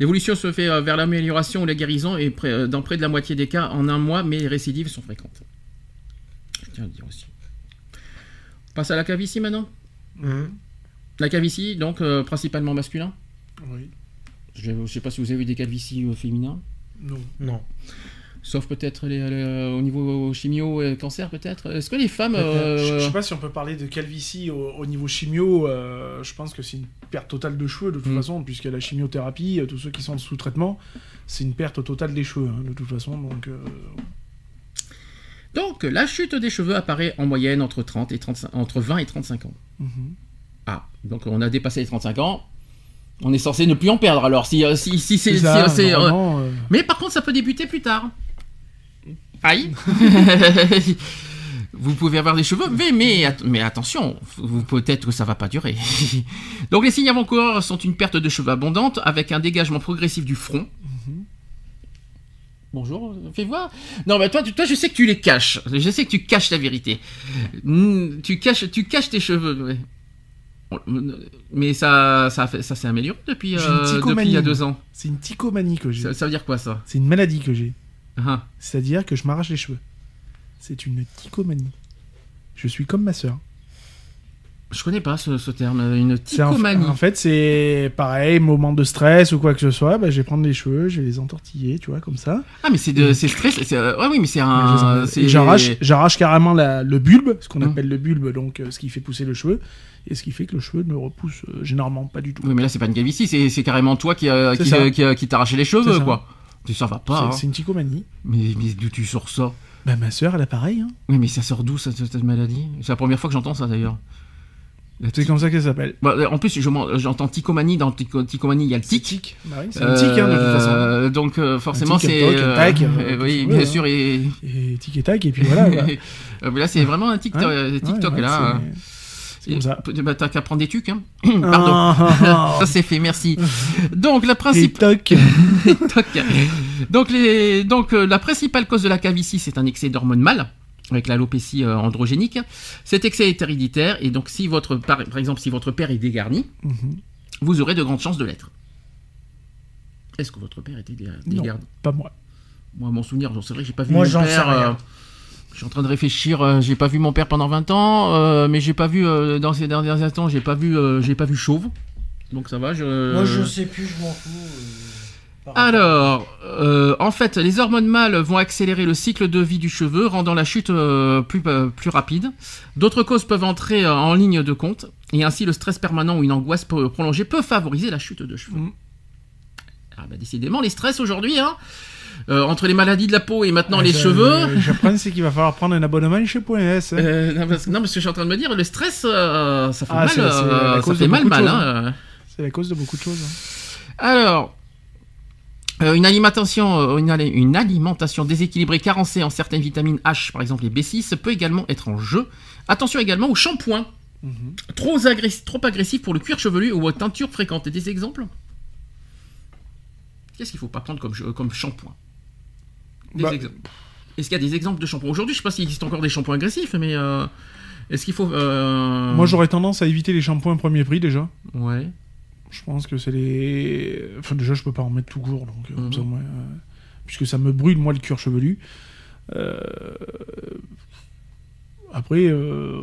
L'évolution se fait euh, vers l'amélioration ou la guérison et euh, dans près de la moitié des cas en un mois, mais les récidives sont fréquentes. Tiens à le dire aussi. On passe à la calvitie maintenant Mhm. La calvitie, donc euh, principalement masculin. Oui. Je ne sais pas si vous avez vu des calvities euh, féminins. Non. Non. Sauf peut-être les- les- au niveau chimio et cancer, peut-être. Est-ce que les femmes. Je- euh, Je sais pas si on peut parler de calvitie au, au niveau chimio. euh, je pense que c'est une perte totale de cheveux de toute Mm. façon, puisque la chimiothérapie, euh, tous ceux qui sont sous traitement, c'est une perte totale des cheveux hein, de toute façon. Donc, euh, Donc, la chute des cheveux apparaît en moyenne entre, 30 et 35, entre 20 et 35 ans. mhm. Ah, donc on a dépassé les 35 ans. On est censé ne plus en perdre alors. Si, si, si c'est. Si, euh, Mais par contre, ça peut débuter plus tard. Aïe Vous pouvez avoir des cheveux, mais, mais, att- mais attention, peut-être que ça va pas durer. Donc les signes avant-coureurs sont une perte de cheveux abondante avec un dégagement progressif du front. Bonjour, fais voir. Non, mais toi, tu- toi, je sais que tu les caches. Je sais que tu caches la vérité. Mm, Tu caches, tu caches tes cheveux. Mais ça, ça, ça s'est amélioré depuis, euh, depuis il y a deux ans. c'est une tychomanie que j'ai. Ça, ça veut dire quoi ça? C'est une maladie que j'ai. Ah. C'est-à-dire que je m'arrache les cheveux. C'est une tychomanie. Je suis comme ma sœur. Je connais pas ce, ce terme, une C'est en-. En, fait, c'est pareil, moment de stress ou quoi que ce soit, bah, je vais prendre les cheveux, je vais les entortiller, tu vois, comme ça. Ah, mais c'est de, c'est stress. c'est- euh, ouais, oui, mais c'est un. J'arrache, j'arrache carrément la- le bulbe, ce qu'on Mm. appelle le bulbe, donc euh, ce qui fait pousser le cheveu, et ce qui fait que le cheveu ne repousse euh, généralement pas du tout. Oui, mais là, c'est pas une calvitie, c'est, carrément toi qui, euh, qui, qui, qui t'arrachait les cheveux, quoi. Tu ça va pas. C'est- hein. une tychomanie. Mais, mais d'où tu sors ça? Bah, ma sœur, elle a pareil. Hein. Oui, mais ça sort d'où cette, cette maladie? C'est la première fois que j'entends ça d'ailleurs. C'est comme ça qu'elle s'appelle. Bah, en plus, je m'en- j'entends tychomanie. Dans tycho- tychomanie, il y a le C'est tic. tic. Bah oui, c'est un tic, hein, de toute façon. Euh, Donc, euh, forcément, c'est. tac, euh, euh, tout oui, bien sûr. Et, Et tic et tac, et puis voilà. Euh, là, c'est vraiment un TikTok, Ouais, euh, TikTok ouais, là. c'est- C'est comme ça. Et- Bah, t'as qu'à prendre des tucs, hein. Pardon. Ah, Ça c'est fait, merci. Donc la. Toc. donc, les... donc euh, la principale cause de la calvitie, c'est un excès d'hormones mâles avec l'alopécie euh, androgénique. Cet excès est héréditaire et donc si votre par, par exemple si votre père est dégarni, Mhm. vous aurez de grandes chances de l'être. Est-ce que votre père était dé- Non. dégarni? Pas moi. Moi, à mon souvenir, c'est vrai, j'ai pas vu Moi, mon j'en sais père. rien. euh, je suis en train de réfléchir. euh, j'ai pas vu mon père pendant 20 ans, euh, mais j'ai pas vu euh, dans ces derniers instants, j'ai pas vu, euh, j'ai pas vu chauve. Donc ça va. Je... Moi, je sais plus, je m'en fous. euh, Alors, en fait, les hormones mâles vont accélérer le cycle de vie du cheveu, rendant la chute euh, plus, euh, plus rapide. D'autres causes peuvent entrer euh, en ligne de compte, et ainsi le stress permanent ou une angoisse pro- prolongée peut favoriser la chute de cheveux. Mm. Ah bah décidément, les stress aujourd'hui, hein Euh, entre les maladies de la peau et maintenant Ah, les cheveux. J'apprends, c'est qu'il va falloir prendre un abonnement chez Point S. hein. Euh, non, parce, non, parce que je suis en train de me dire, le stress, euh, ça fait Ah, mal, c'est- c'est la ça cause fait mal, hein. C'est la cause de beaucoup de choses. hein. Alors, euh, une alimentation, euh, une, ali- une alimentation déséquilibrée, carencée en certaines vitamines H, par exemple les B6, peut également être en jeu. Attention également au shampoing, Mhm. trop, agress- trop agressif pour le cuir chevelu ou aux teintures fréquentes. Des exemples? Qu'est-ce qu'il faut pas prendre comme, shampoing? Des Bah, exemples. Est-ce qu'il y a des exemples de shampoing Aujourd'hui, je sais pas s'il existe encore des shampoings agressifs, mais euh, Est-ce qu'il faut. euh, Moi, j'aurais tendance à éviter les shampoings premier prix déjà. Ouais. Je pense que c'est les. Enfin, déjà, je peux pas en mettre tout court, donc. euh, comme Mhm. ça, moi, euh, Puisque ça me brûle, moi, le cuir chevelu. Euh, Après, euh,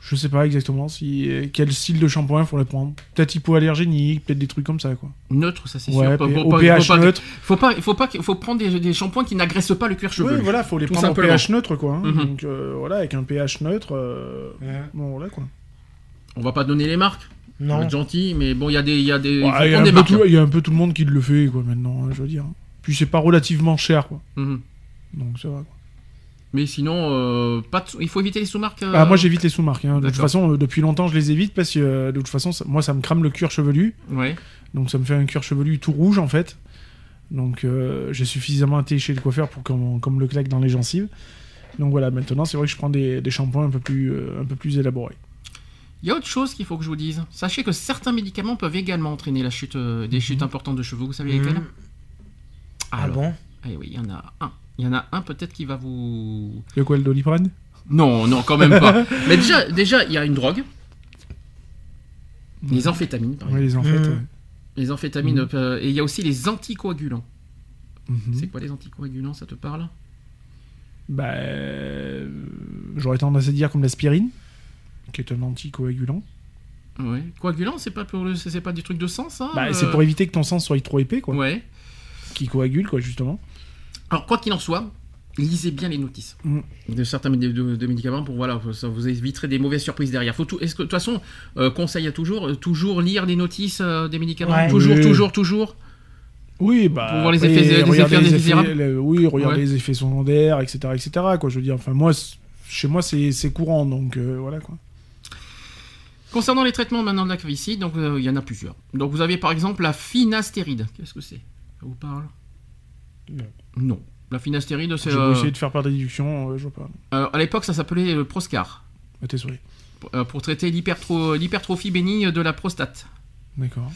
je sais pas exactement si quel style de shampoing il faudrait prendre. Peut-être hypoallergénique, peut-être des trucs comme ça, quoi. Neutre, ça c'est Ouais, sûr. Au pas- pH faut pas- neutre. Faut pas, faut pas, faut prendre des, des shampoings qui n'agressent pas le cuir chevelu. Oui, voilà, faut les Tout prendre au pH neutre, quoi. hein. Mhm. Donc, euh, voilà, avec un pH neutre. euh, Ouais. Bon, voilà, quoi. On va pas donner les marques. Non. être gentil, mais bon, il y a des, il y a des, Ouais, y, a un des peu tout- il y a un peu tout le monde qui le fait, quoi, maintenant, hein, je veux dire. Puis c'est pas relativement cher, quoi. Mhm. Donc ça va, quoi. Mais sinon, euh, pas de il faut éviter les sous-marques. euh, Ah, moi j'évite les sous-marques. hein. De toute façon, euh, depuis longtemps, je les évite parce que de toute façon, ça- moi ça me crame le cuir chevelu. Ouais. Donc ça me fait un cuir chevelu tout rouge en fait. Donc j'ai suffisamment été chez le coiffeur pour qu'on comme le claque dans les gencives. Donc voilà, maintenant c'est vrai que je prends des, des shampoings un peu plus, un peu plus élaborés. Il y a autre chose qu'il faut que je vous dise. Sachez que certains médicaments peuvent également entraîner la chute, euh, des chutes importantes de cheveux. Vous savez lesquels Mhm. Ah Alors, bon? eh oui, il y en a un. Il y en a un peut-être qui va vous. Le quoi, le doliprane? Non, non, quand même pas. Mais déjà, déjà, il y a une drogue. Les amphétamines, par Ouais, exemple. les en fait. Mhm. ouais. Les amphétamines. euh, et il y a aussi les anticoagulants. Mhm. C'est quoi les anticoagulants? Ça te parle? Bah, euh, j'aurais tendance à dire comme l'aspirine, qui est un anticoagulant. Ouais. Coagulant, c'est pas pour le, c'est pas du truc de sang, ça Bah, euh c'est pour éviter que ton sang soit trop épais, quoi. Ouais. Qui coagule, quoi, justement. Alors, quoi qu'il en soit, lisez bien les notices Mm. de certains de, de- médicaments pour voilà, ça vous éviterez des mauvaises surprises derrière. Faut tout, est-ce que de toute façon, euh, conseil à toujours, euh, toujours lire les notices euh, des médicaments, Ouais. toujours, Oui. toujours, toujours. Oui, bah. Pour voir les effets- les effets les le- oui, regarder Ouais. les effets secondaires, etc., etc., quoi. Je veux dire, enfin, moi, chez moi, c'est c'est courant, donc voilà, quoi. Concernant les traitements maintenant de la calvitie, donc euh, il y en a plusieurs. Donc vous avez par exemple la finastéride. Qu'est-ce que c'est? Ça vous parle? Non. Non. La finastéride, c'est J'ai euh, essayer de faire par déduction, euh, je vois pas. euh, à l'époque ça s'appelait euh, Proscar Ah, t'es souris. pour traiter l'hypertro- l'hypertrophie bénigne de la prostate. D'accord.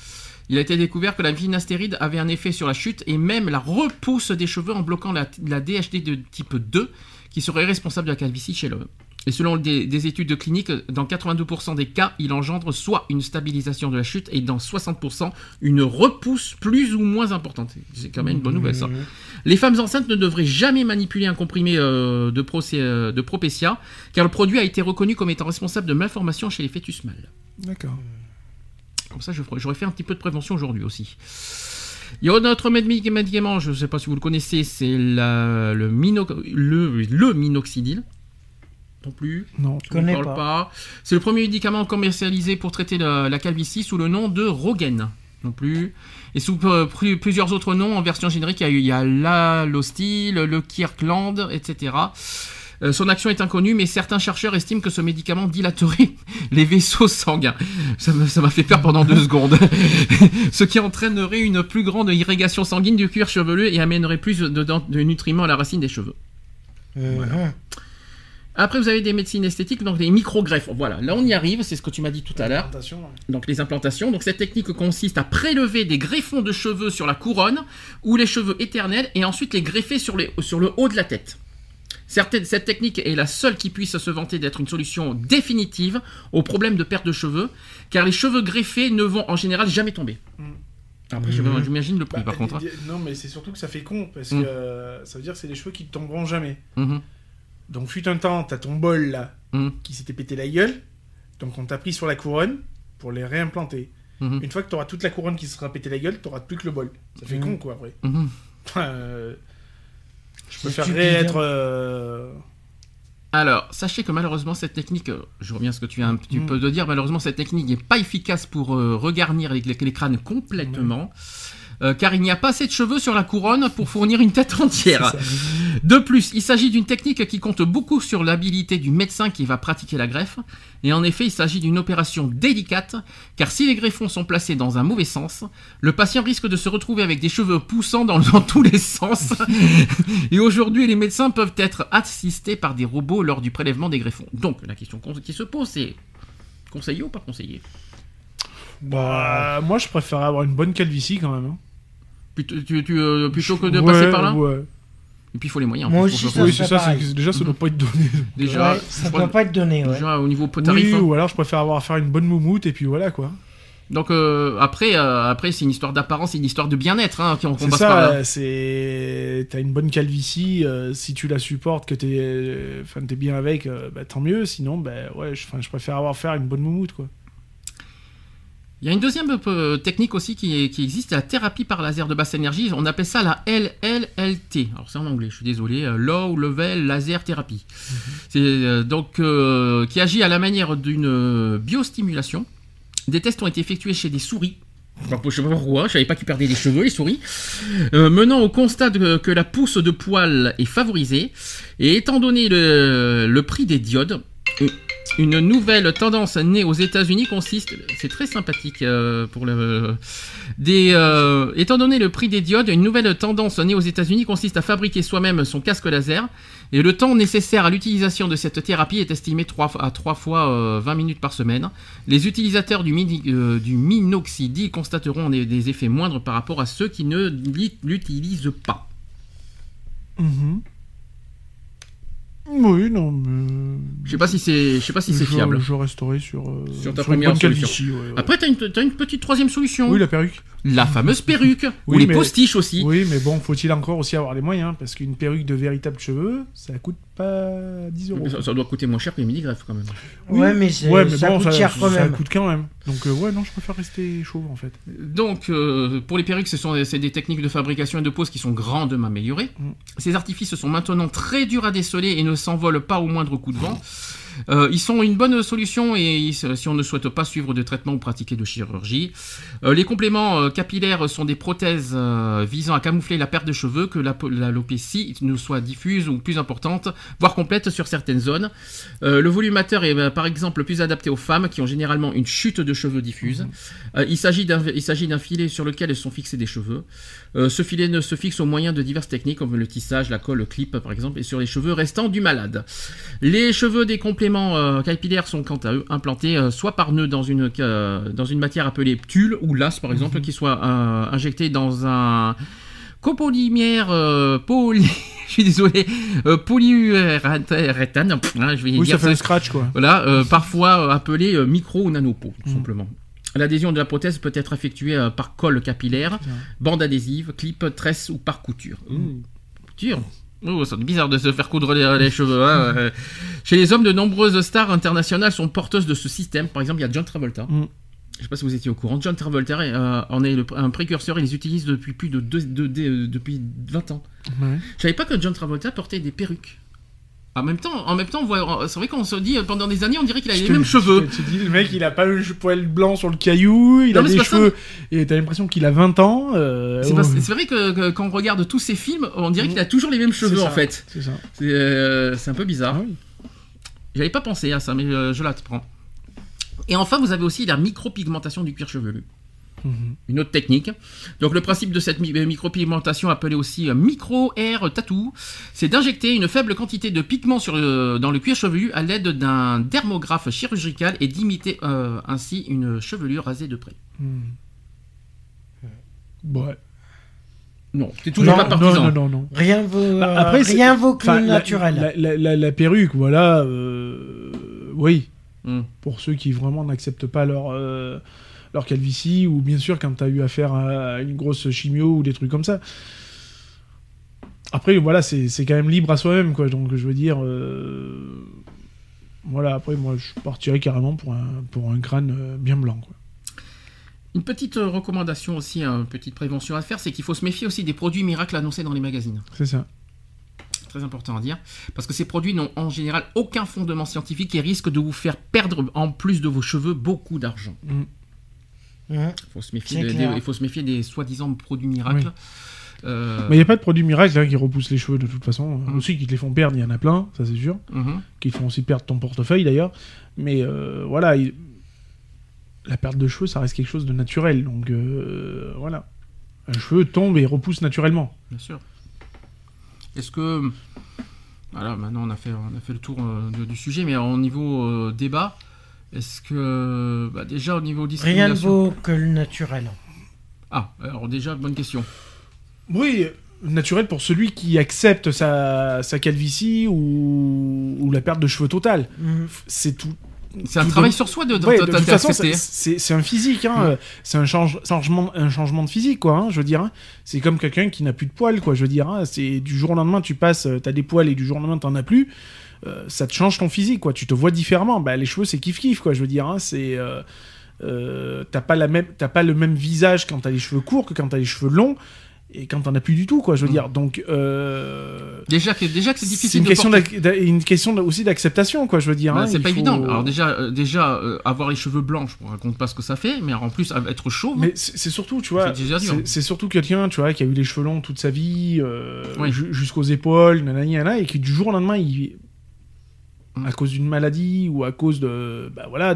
Il a été découvert que la finastéride avait un effet sur la chute et même la repousse des cheveux en bloquant la, la DHD de type 2 qui serait responsable de la calvitie chez l'homme. Et selon des, des études cliniques, dans 82% des cas, il engendre soit une stabilisation de la chute et dans 60% une repousse plus ou moins importante. C'est quand même une bonne nouvelle ça. Mhm. Les femmes enceintes ne devraient jamais manipuler un comprimé euh, de, euh, de Propécia car le produit a été reconnu comme étant responsable de malformations chez les fœtus mâles. D'accord. Comme ça, j'aurais fait un petit peu de prévention aujourd'hui aussi. Il y a notre méd- médicament, je ne sais pas si vous le connaissez, c'est le, mino- le, le minoxidil. Non plus. Non. Je ne connais parle pas. pas. C'est le premier médicament commercialisé pour traiter la, la calvitie sous le nom de Rogaine. Non plus. Et sous euh, plu- plusieurs autres noms en version générique, il y a, l'Alostil, le Kirkland, etc. Euh, son action est inconnue, mais certains chercheurs estiment que ce médicament dilaterait les vaisseaux sanguins. Ça m'a fait peur pendant deux secondes. ce qui entraînerait une plus grande irrigation sanguine du cuir chevelu et amènerait plus de, de nutriments à la racine des cheveux. Mhm. Après, vous avez des médecines esthétiques, donc les micro-greffes. Voilà, là on y arrive, c'est ce que tu m'as dit tout à l'heure. Donc les implantations. Donc cette technique consiste à prélever des greffons de cheveux sur la couronne ou les cheveux éternels et ensuite les greffer sur, les- sur le haut de la tête. Certaines- cette technique est la seule qui puisse se vanter d'être une solution définitive au problème de perte de cheveux, car les cheveux greffés ne vont en général jamais tomber. Mm. Après, Mhm. j'imagine le prix Bah, par contre. hein. Non, mais c'est surtout que ça fait con, parce Mm. que euh, ça veut dire que c'est des cheveux qui ne tomberont jamais. Donc, fut un temps, t'as ton bol là, Mm. qui s'était pété la gueule. Donc, on t'a pris sur la couronne pour les réimplanter. Mhm. Une fois que t'auras toute la couronne qui se sera pété la gueule, t'auras plus que le bol. Ça fait Mm. con, quoi, après. Enfin, euh, je C'est préférerais stupide. être. euh, Alors, sachez que malheureusement, cette technique, euh, je reviens à ce que tu viens un petit Mm. peu de dire, malheureusement, cette technique n'est pas efficace pour euh, regarnir les, les- les crânes complètement. Euh, car il n'y a pas assez de cheveux sur la couronne pour fournir une tête entière. De plus, il s'agit d'une technique qui compte beaucoup sur l'habilité du médecin qui va pratiquer la greffe. Et en effet, il s'agit d'une opération délicate, car si les greffons sont placés dans un mauvais sens, le patient risque de se retrouver avec des cheveux poussant dans, dans tous les sens. et aujourd'hui, les médecins peuvent être assistés par des robots lors du prélèvement des greffons. Donc, la question qui se pose, c'est conseiller ou pas conseiller? Bah, moi, je préférerais avoir une bonne calvitie quand même. hein. Plutôt, tu- tu, euh, plutôt que de Ouais, passer par là ouais. Et puis il faut les moyens. en Moi aussi, ça Oui, c'est ça, déjà ça doit pas être donné. Déjà, Ouais, ça crois- doit pas être donné, déjà, au niveau tarif. Oui, hein. ou alors je préfère avoir à faire une bonne moumoute et puis voilà quoi. Donc euh, après, euh, après c'est une histoire d'apparence, c'est une histoire de bien-être hein, C'est ça, c'est. T'as une bonne calvitie, euh, si tu la supportes, que t'es euh, enfin, t'es bien avec, euh, bah, tant mieux. Sinon, bah, ouais, je préfère avoir faire une bonne moumoute quoi. Il y a une deuxième euh, technique aussi qui, qui existe, c'est la thérapie par laser de basse énergie. On appelle ça la LLLT. Alors c'est en anglais, je suis désolé. euh, Low Level Laser Therapy. C'est euh, donc euh, qui agit à la manière d'une euh, biostimulation. Des tests ont été effectués chez des souris. Alors, je sais pas pourquoi, je savais pas qu'ils perdaient des cheveux, les souris. Euh, menant au constat de- que la pousse de poils est favorisée. Et étant donné le, le prix des diodes, une nouvelle tendance née aux États-Unis consiste, c'est très sympathique euh, pour le, des, euh, étant donné le prix des diodes, une nouvelle tendance née aux États-Unis consiste à fabriquer soi-même son casque laser. Et le temps nécessaire à l'utilisation de cette thérapie est estimé à 3 fois euh, 20 minutes par semaine. Les utilisateurs du, mini- euh, minoxidil constateront des, effets moindres par rapport à ceux qui ne l'utilisent pas. Mhm. Oui, non, mais. Je sais pas si c'est, je sais pas si c'est fiable. Je resterai sur. euh, Sur ta première solution. ouais, ouais. Après, t'as une, t'as une petite troisième solution. Oui, la perruque. La fameuse perruque. ou les mais- postiches aussi. Oui, mais bon, faut-il encore aussi avoir les moyens Parce qu'une perruque de véritables cheveux, ça coûte pas 10 euros. Ça, ça doit coûter moins cher que les mini-greffes quand même. Oui. Ouais, mais, c'est- Ouais, mais ça bon, coûte ça, cher quand ça même. coûte quand même. Donc, euh, ouais, non, je préfère rester chauve en fait. Donc, euh, pour les perruques, ce sont c'est des techniques de fabrication et de pose qui sont grandement améliorées. Mm. Ces artifices sont maintenant très durs à déceler et ne s'envolent pas au moindre coup de vent. Euh, ils sont une bonne solution et si on ne souhaite pas suivre de traitement ou pratiquer de chirurgie. Euh, les compléments euh, capillaires sont des prothèses visant à camoufler la perte de cheveux, que l'alopécie ne soit diffuse ou plus importante, voire complète sur certaines zones. Le volumateur est par exemple plus adapté aux femmes qui ont généralement une chute de cheveux diffuse. Euh, il s'agit d'un filet sur lequel sont fixés des cheveux. Ce filet ne se fixe au moyen de diverses techniques comme le tissage, la colle, le clip par exemple, et sur les cheveux restants du malade. Les cheveux des compléments euh, capillaires sont quant à eux implantés euh, soit par nœud dans une, euh, dans une matière appelée tulle ou lasse par exemple, qui soit euh, injecté dans un copolymère poly... Je suis désolé, polyuréthane, hein, je vais Oui, dire ça fait un scratch quoi. voilà, parfois appelé micro ou nanopo, tout Mhm. simplement. L'adhésion de la prothèse peut être effectuée par colle capillaire, ça. bande adhésive, clip, tresse ou par couture. Couture Oh, c'est bizarre de se faire coudre les, les cheveux. hein, euh. Chez les hommes, de nombreuses stars internationales sont porteuses de ce système. Par exemple, il y a John Travolta. Mm. Je sais pas si vous étiez au courant. John Travolta euh, en est le- un précurseur. Il les utilise depuis plus de, deux- de- de- depuis 20 ans. Ouais. Je savais pas que John Travolta portait des perruques. En même temps, en même temps, c'est vrai qu'on se dit pendant des années, on dirait qu'il a Je les te- mêmes cheveux. Je te dis, le mec, il a pas le poil blanc sur le caillou, il Non, a des ça. cheveux, et t'as l'impression qu'il a 20 ans. euh, C'est oh, c'est vrai que, que quand on regarde tous ces films, on dirait qu'il a toujours les mêmes cheveux en fait. C'est ça. C'est euh, un peu bizarre. Ah oui. J'avais pas pensé à ça, mais euh, je l'apprends. Et enfin, vous avez aussi la micropigmentation du cuir chevelu. Une autre technique. Donc le principe de cette mi- euh, micropigmentation, appelée aussi euh, micro-air tattoo, c'est d'injecter une faible quantité de pigment sur le- dans le cuir chevelu à l'aide d'un dermographe chirurgical et d'imiter euh, ainsi une chevelure rasée de près. Mhm. Ouais. Non, t'es toujours Non, pas partisan. Non, non, non, non. Rien vaut, Bah, euh, après, rien vaut que le naturel. La, la- la- la perruque, voilà. euh, oui, Hmm. pour ceux qui vraiment n'acceptent pas leur, euh, leur calvitie, ou bien sûr quand tu as eu affaire à une grosse chimio ou des trucs comme ça. Après, voilà, c'est quand même libre à soi-même, quoi. Donc, je veux dire. euh, Voilà, après, moi, je partirais carrément pour un, pour un crâne euh, bien blanc, quoi. Une petite euh, recommandation aussi, une petite prévention à faire, c'est qu'il faut se méfier aussi des produits miracles annoncés dans les magazines. C'est ça. Très important à dire. Parce que ces produits n'ont en général aucun fondement scientifique et risquent de vous faire perdre, en plus de vos cheveux, beaucoup d'argent. Hein Il faut se méfier, C'est des- clair. des- il faut se méfier des soi-disant produits miracles. Oui. Euh, Mais il n'y a pas de produit miracle hein, qui repousse les cheveux de toute façon. Mhm. Aussi, qui te les font perdre, il y en a plein, ça c'est sûr. mhm. qui te font aussi perdre ton portefeuille d'ailleurs. Mais euh, voilà, il- la perte de cheveux, ça reste quelque chose de naturel. Donc euh, voilà. Un cheveu tombe et repousse naturellement. Bien sûr. Est-ce que. Voilà, maintenant on a fait, on a fait le tour euh, de- du sujet, mais au niveau euh, débat, est-ce que. bah, déjà au niveau Rien ne discrimination. vaut que le naturel. Ah, alors déjà, bonne question. Oui, naturel pour celui qui accepte sa, sa calvitie ou, ou la perte de cheveux totale. Mhm. C'est tout. C'est un tout travail de- sur soi de, de, Ouais, de- de de- toute façon, c'est- un physique, hein, euh, c'est un change- changement, un changement de physique, quoi. hein, je veux dire, hein. c'est comme quelqu'un qui n'a plus de poils, quoi. Je veux dire, hein, c'est du jour au lendemain, tu passes, t'as des poils et du jour au lendemain, t'en as plus. Euh, ça te change ton physique, quoi. Tu te vois différemment. Bah, les cheveux, c'est kiff kiff, quoi. Je veux dire, hein, c'est euh, euh, t'as pas la même, t'as pas le même visage quand t'as les cheveux courts que quand t'as les cheveux longs et quand t'en as plus du tout, quoi. Je veux Mm. dire, donc. euh, Déjà que, déjà que c'est c'est difficile une de question, porter- une question aussi d'acceptation, quoi. Je veux dire. Bah, hein, c'est pas faut- évident. Alors déjà, euh, déjà euh, avoir les cheveux blancs, je ne raconte pas ce que ça fait, mais en plus être chauve. Mais c'est c'est surtout, tu vois, C'est c'est c'est surtout quelqu'un, tu vois, qui a eu les cheveux longs toute sa vie, Oui. ju- jusqu'aux épaules, nanani, nanana, et qui du jour au lendemain, il. À cause d'une maladie ou à cause de, bah voilà,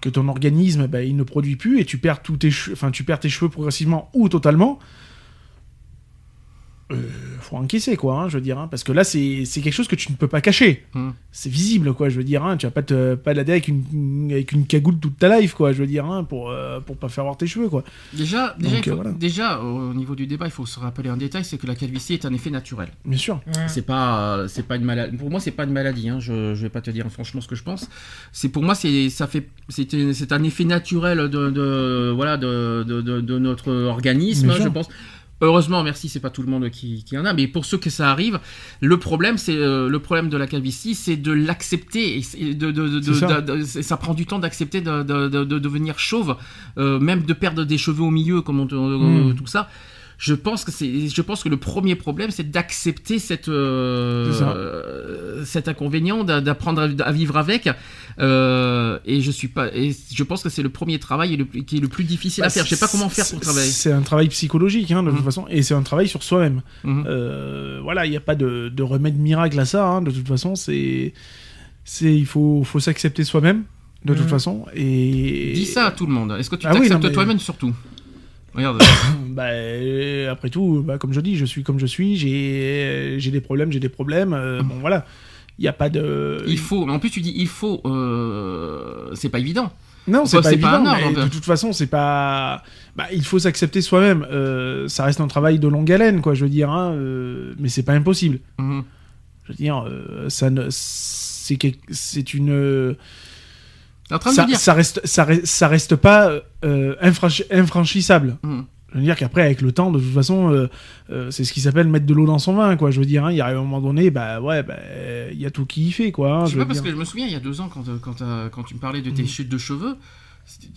que ton organisme, bah, ne produit plus et tu perds tous tes enfin, tu perds tes cheveux progressivement ou totalement. Euh, faut encaisser quoi, hein, je veux dire, hein, parce que là c'est c'est quelque chose que tu ne peux pas cacher. Mm. C'est visible quoi, je veux dire, hein, tu vas pas te balader avec une avec une cagoule toute ta life quoi, je veux dire, hein, pour euh, pour pas faire voir tes cheveux quoi. Déjà, déjà, Donc, il faut- euh, voilà. déjà, au niveau du débat, il faut se rappeler un détail, c'est que la calvitie est un effet naturel. Bien sûr. C'est pas, euh, c'est pas une maladie. Pour moi, c'est pas une maladie. Hein. Je, je vais pas te dire franchement ce que je pense. C'est pour moi, c'est, ça fait, c'est, c'est un effet naturel de, de voilà, de, de, de- de notre organisme. Je pense. Heureusement, merci, c'est pas tout le monde qui, qui en a, mais pour ceux que ça arrive, le problème, c'est euh, le problème de la calvitie, c'est de l'accepter. Et c'est de, de, de- C'est ça. prend du temps d'accepter de, de, de- de devenir chauve, euh, même de perdre des cheveux au milieu, comme on, te- Mm. tout ça. Je pense que c'est, je pense que le premier problème, c'est d'accepter cette, euh, cet inconvénient, d'a- d'apprendre à, à vivre avec. Euh, et je suis pas, et je pense que c'est le premier travail et le qui est le plus difficile à Bah, faire. Je sais pas comment faire pour travailler. C'est un travail psychologique, hein, de toute Mhm. façon, et c'est un travail sur soi-même. Mhm. Euh, voilà, il n'y a pas de, de remède miracle à ça. hein, de toute façon, c'est, c'est, il faut, faut s'accepter soi-même, de toute Mhm. façon. Et Dis ça à tout le monde. Est-ce que tu Ah t'acceptes mais- toi-même surtout? Regarde. Bah, euh, après tout, bah, comme je dis, je suis comme je suis. J'ai, j'ai des problèmes, j'ai des problèmes. euh. Bon, voilà. Il n'y a pas de. il faut. Mais en plus, tu dis il faut. euh, c'est pas évident. Non, c'est pas évident. mais de toute façon, c'est pas. Bah, il faut s'accepter soi-même. Euh, ça reste un travail de longue haleine, quoi. Je veux dire, hein, euh, mais c'est pas impossible. Mhm. Je veux dire, euh, ça ne, c'est une. T'es en train de ça, dire. ça reste, ça reste, ça reste pas euh, infranchi- infranchissable. Mhm. Je veux dire qu'après, avec le temps, de toute façon, euh, euh, c'est ce qui s'appelle mettre de l'eau dans son vin, quoi. Je veux dire, hein, il y a un moment donné, bah ouais, bah, il y a tout qui y fait, quoi. hein, Je je sais pas parce dire. que je me souviens il y a deux ans quand, quand, quand tu me parlais de tes Mhm. chutes de cheveux,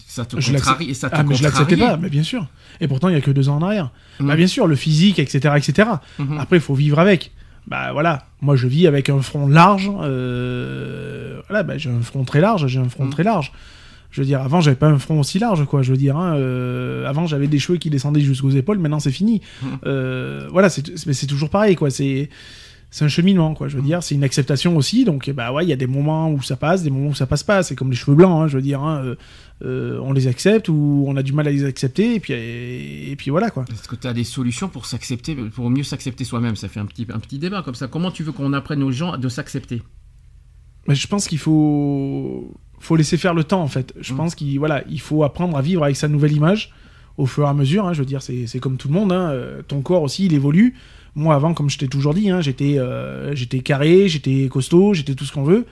ça te contrarie. Ça te Ah, mais je l'acceptais pas, mais bien sûr. Et pourtant, il y a que deux ans en arrière. Bah, bien sûr, le physique, etc., etc. Mhm. Après, il faut vivre avec. Bah voilà, moi je vis avec un front large. euh, Voilà, bah, j'ai un front très large, j'ai un front Mhm. très large. Je veux dire, avant j'avais pas un front aussi large, quoi. Je veux dire, hein, euh, avant j'avais des cheveux qui descendaient jusqu'aux épaules, maintenant c'est fini. Mhm. Euh, voilà, c'est c'est- mais c'est toujours pareil, quoi. C'est c'est un cheminement, quoi. Je veux dire, c'est une acceptation aussi. Donc, bah ouais, il y a des moments où ça passe, des moments où ça passe pas. C'est comme les cheveux blancs, hein, je veux dire. hein, euh, euh, on les accepte ou on a du mal à les accepter, et puis et, et puis voilà, quoi. Est-ce que tu as des solutions pour s'accepter, pour mieux s'accepter soi-même? Ça fait un petit, un petit débat comme ça. Comment tu veux qu'on apprenne aux gens de s'accepter? Mais je pense qu'il faut faut laisser faire le temps en fait. Je Mm. pense qu'il voilà, il faut apprendre à vivre avec sa nouvelle image au fur et à mesure. hein. je veux dire, c'est c'est comme tout le monde. hein. Euh, Ton corps aussi, il évolue. Moi, avant, comme je t'ai toujours dit, hein, j'étais euh, j'étais carré, j'étais costaud, j'étais tout ce qu'on veut.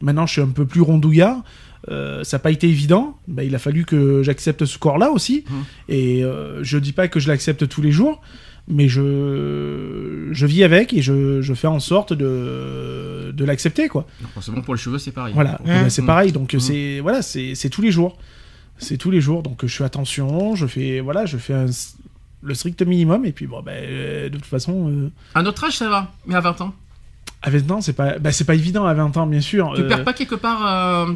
Maintenant, je suis un peu plus rondouillard. Euh, ça n'a pas été évident. Bah, il a fallu que j'accepte ce corps-là aussi. Mhm. Et euh, je dis pas que je l'accepte tous les jours, mais je, je vis avec et je, je fais en sorte de, de l'accepter, quoi. Pour les cheveux, c'est pareil. Voilà, bah, c'est pareil. Donc Mm. c'est voilà, c'est c'est tous les jours. C'est tous les jours. Donc je fais attention, je fais voilà, je fais un- le strict minimum et puis bon ben euh, de toute façon euh, À notre âge, ça va, mais à 20 ans, à 20 ans, c'est pas bah, c'est pas évident à 20 ans bien sûr. tu Euh, perds pas quelque part, euh,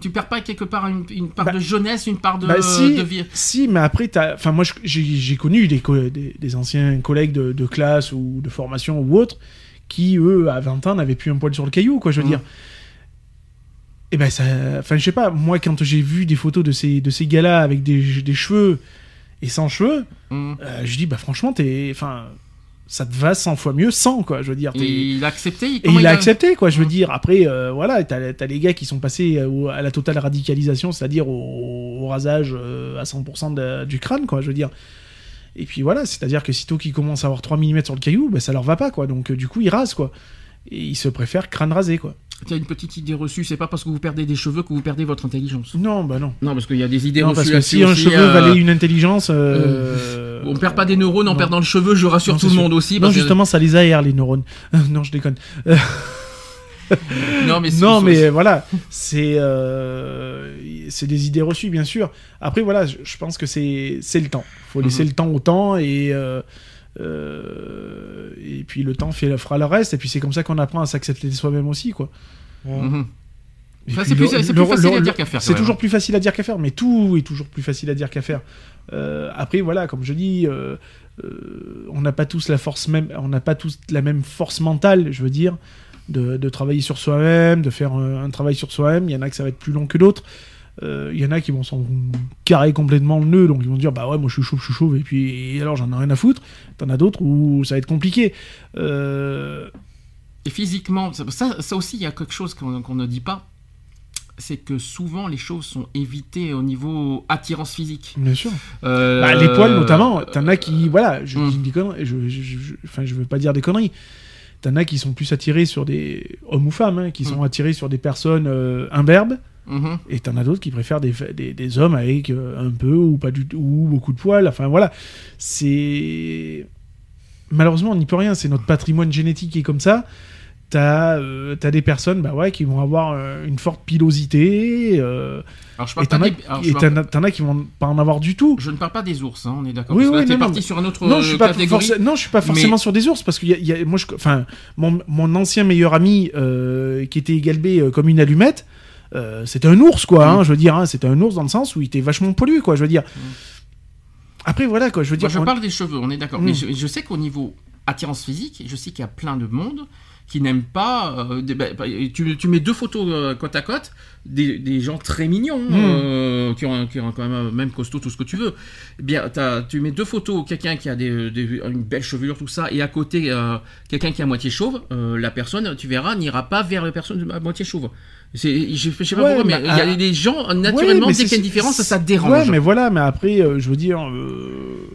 tu perds pas quelque part une, une part Bah, de jeunesse, une part de, bah, si, de vie. si, mais après, t'as- enfin, moi, je- j'ai j'ai connu des, co- des, des anciens collègues de, de classe ou de formation ou autres qui, eux, à 20 ans, n'avaient plus un poil sur le caillou, quoi, je veux Mhm. dire. Et ben, ça. Enfin, je sais pas, moi, quand j'ai vu des photos de ces, de ces gars-là avec des, des cheveux et sans cheveux, Mm. euh, je dis, bah, franchement, t'es. Enfin, ça te va 100 fois mieux sans, quoi, je veux dire. Et il a accepté. et comment il a accepté, quoi, je veux Mhm. dire. Après, euh, voilà, t'as as les gars qui sont passés euh, au- à la totale radicalisation, c'est-à-dire au, au rasage euh, à 100% de- du crâne, quoi, je veux dire. Et puis voilà, c'est-à-dire que sitôt qu'ils commencent à avoir 3 mm sur le caillou, bah, ça leur va pas, quoi. Donc euh, du coup, ils rasent, quoi. Et ils se préfèrent crâne rasé, quoi. Tu as une petite idée reçue, c'est pas parce que vous perdez des cheveux que vous perdez votre intelligence. Non, bah non. Non, parce qu'il y a des idées Non, reçues parce que si un aussi, cheveu euh, valait une intelligence. euh, On perd pas des neurones en non. perdant le cheveu, je rassure Non, tout le sûr. monde aussi. Non, parce que- justement, ça les aère, les neurones. non, je déconne. Non, mais, c'est- Non, mais voilà, c'est euh, c'est des idées reçues, bien sûr. Après, voilà, je, pense que c'est c'est le temps. faut laisser Mhm. le temps au temps et euh, et puis le temps fait, fera le reste. Et puis c'est comme ça qu'on apprend à s'accepter soi-même aussi, quoi. Mhm. Enfin, c'est plus- le- c'est le- plus facile le- à le- dire qu'à faire, quand C'est même. toujours plus facile à dire qu'à faire, mais tout est toujours plus facile à dire qu'à faire. Euh, après, voilà, comme je dis, euh, euh, on n'a pas tous la force même, on n'a pas tous la même force mentale, je veux dire, de, de travailler sur soi-même, de faire un, un travail sur soi-même. Il y en a que ça va être plus long que d'autres. Euh, Il y en a qui vont s'en carrer complètement le nœud, donc ils vont dire bah ouais moi je suis chauve, je suis chauve, et puis alors j'en ai rien à foutre. T'en as d'autres où ça va être compliqué. Euh, Et physiquement, ça, ça, aussi, il y a quelque chose qu'on ne dit pas. C'est que souvent les choses sont évitées au niveau attirance physique. bien sûr. Euh, Bah, les poils notamment, t'en as qui, voilà, je hum. dis des conneries, je, je, je- enfin je veux pas dire des conneries. T'en as qui sont plus attirés sur des hommes ou femmes, hein, qui sont Hum. attirés sur des personnes euh, imberbes, Mhm. et t'en as d'autres qui préfèrent des, des, des hommes avec euh, un peu ou pas du tout ou beaucoup de poils. Enfin voilà, c'est malheureusement on n'y peut rien, c'est notre patrimoine génétique qui est comme ça. T'as euh, des personnes bah ouais, qui vont avoir euh, une forte pilosité, euh, Alors je et t'en as, parle- as- qui vont pas en avoir du tout. Je ne parle pas des ours, hein, on est d'accord. Oui, oui, non, non, parti mais- sur un autre Non, je suis pas non, je suis pas forcément Mais- sur des ours parce que y a- y a- moi, je, enfin, mon, mon ancien meilleur ami qui était égalbé comme une allumette, euh, c'était un ours quoi. Mm. hein, je veux dire, hein, c'était un ours dans le sens où il était vachement pollué quoi. Je veux dire. Après voilà quoi. Je veux Moi, dire. je on- parle des cheveux, on est d'accord. Mm. Mais je, je sais qu'au niveau attirance physique, je sais qu'il y a plein de monde qui n'aiment pas. euh, des- bah, bah, tu, tu mets deux photos euh, côte à côte, des, des gens très mignons, Mm. euh, qui, ont, qui ont quand même même costaud, tout ce que tu veux. Eh bien, tu mets deux photos, quelqu'un qui a des, des- une belle chevelure, tout ça, et à côté, quelqu'un qui est à moitié chauve, la personne, tu verras, n'ira pas vers la personne à moitié chauve. Je, je sais pas Ouais, pourquoi, mais il y a à- des gens, Ouais, naturellement, mais dès qu'il y a une différence, ça, ça dérange. Ouais, mais voilà, mais après, euh, je veux dire, euh,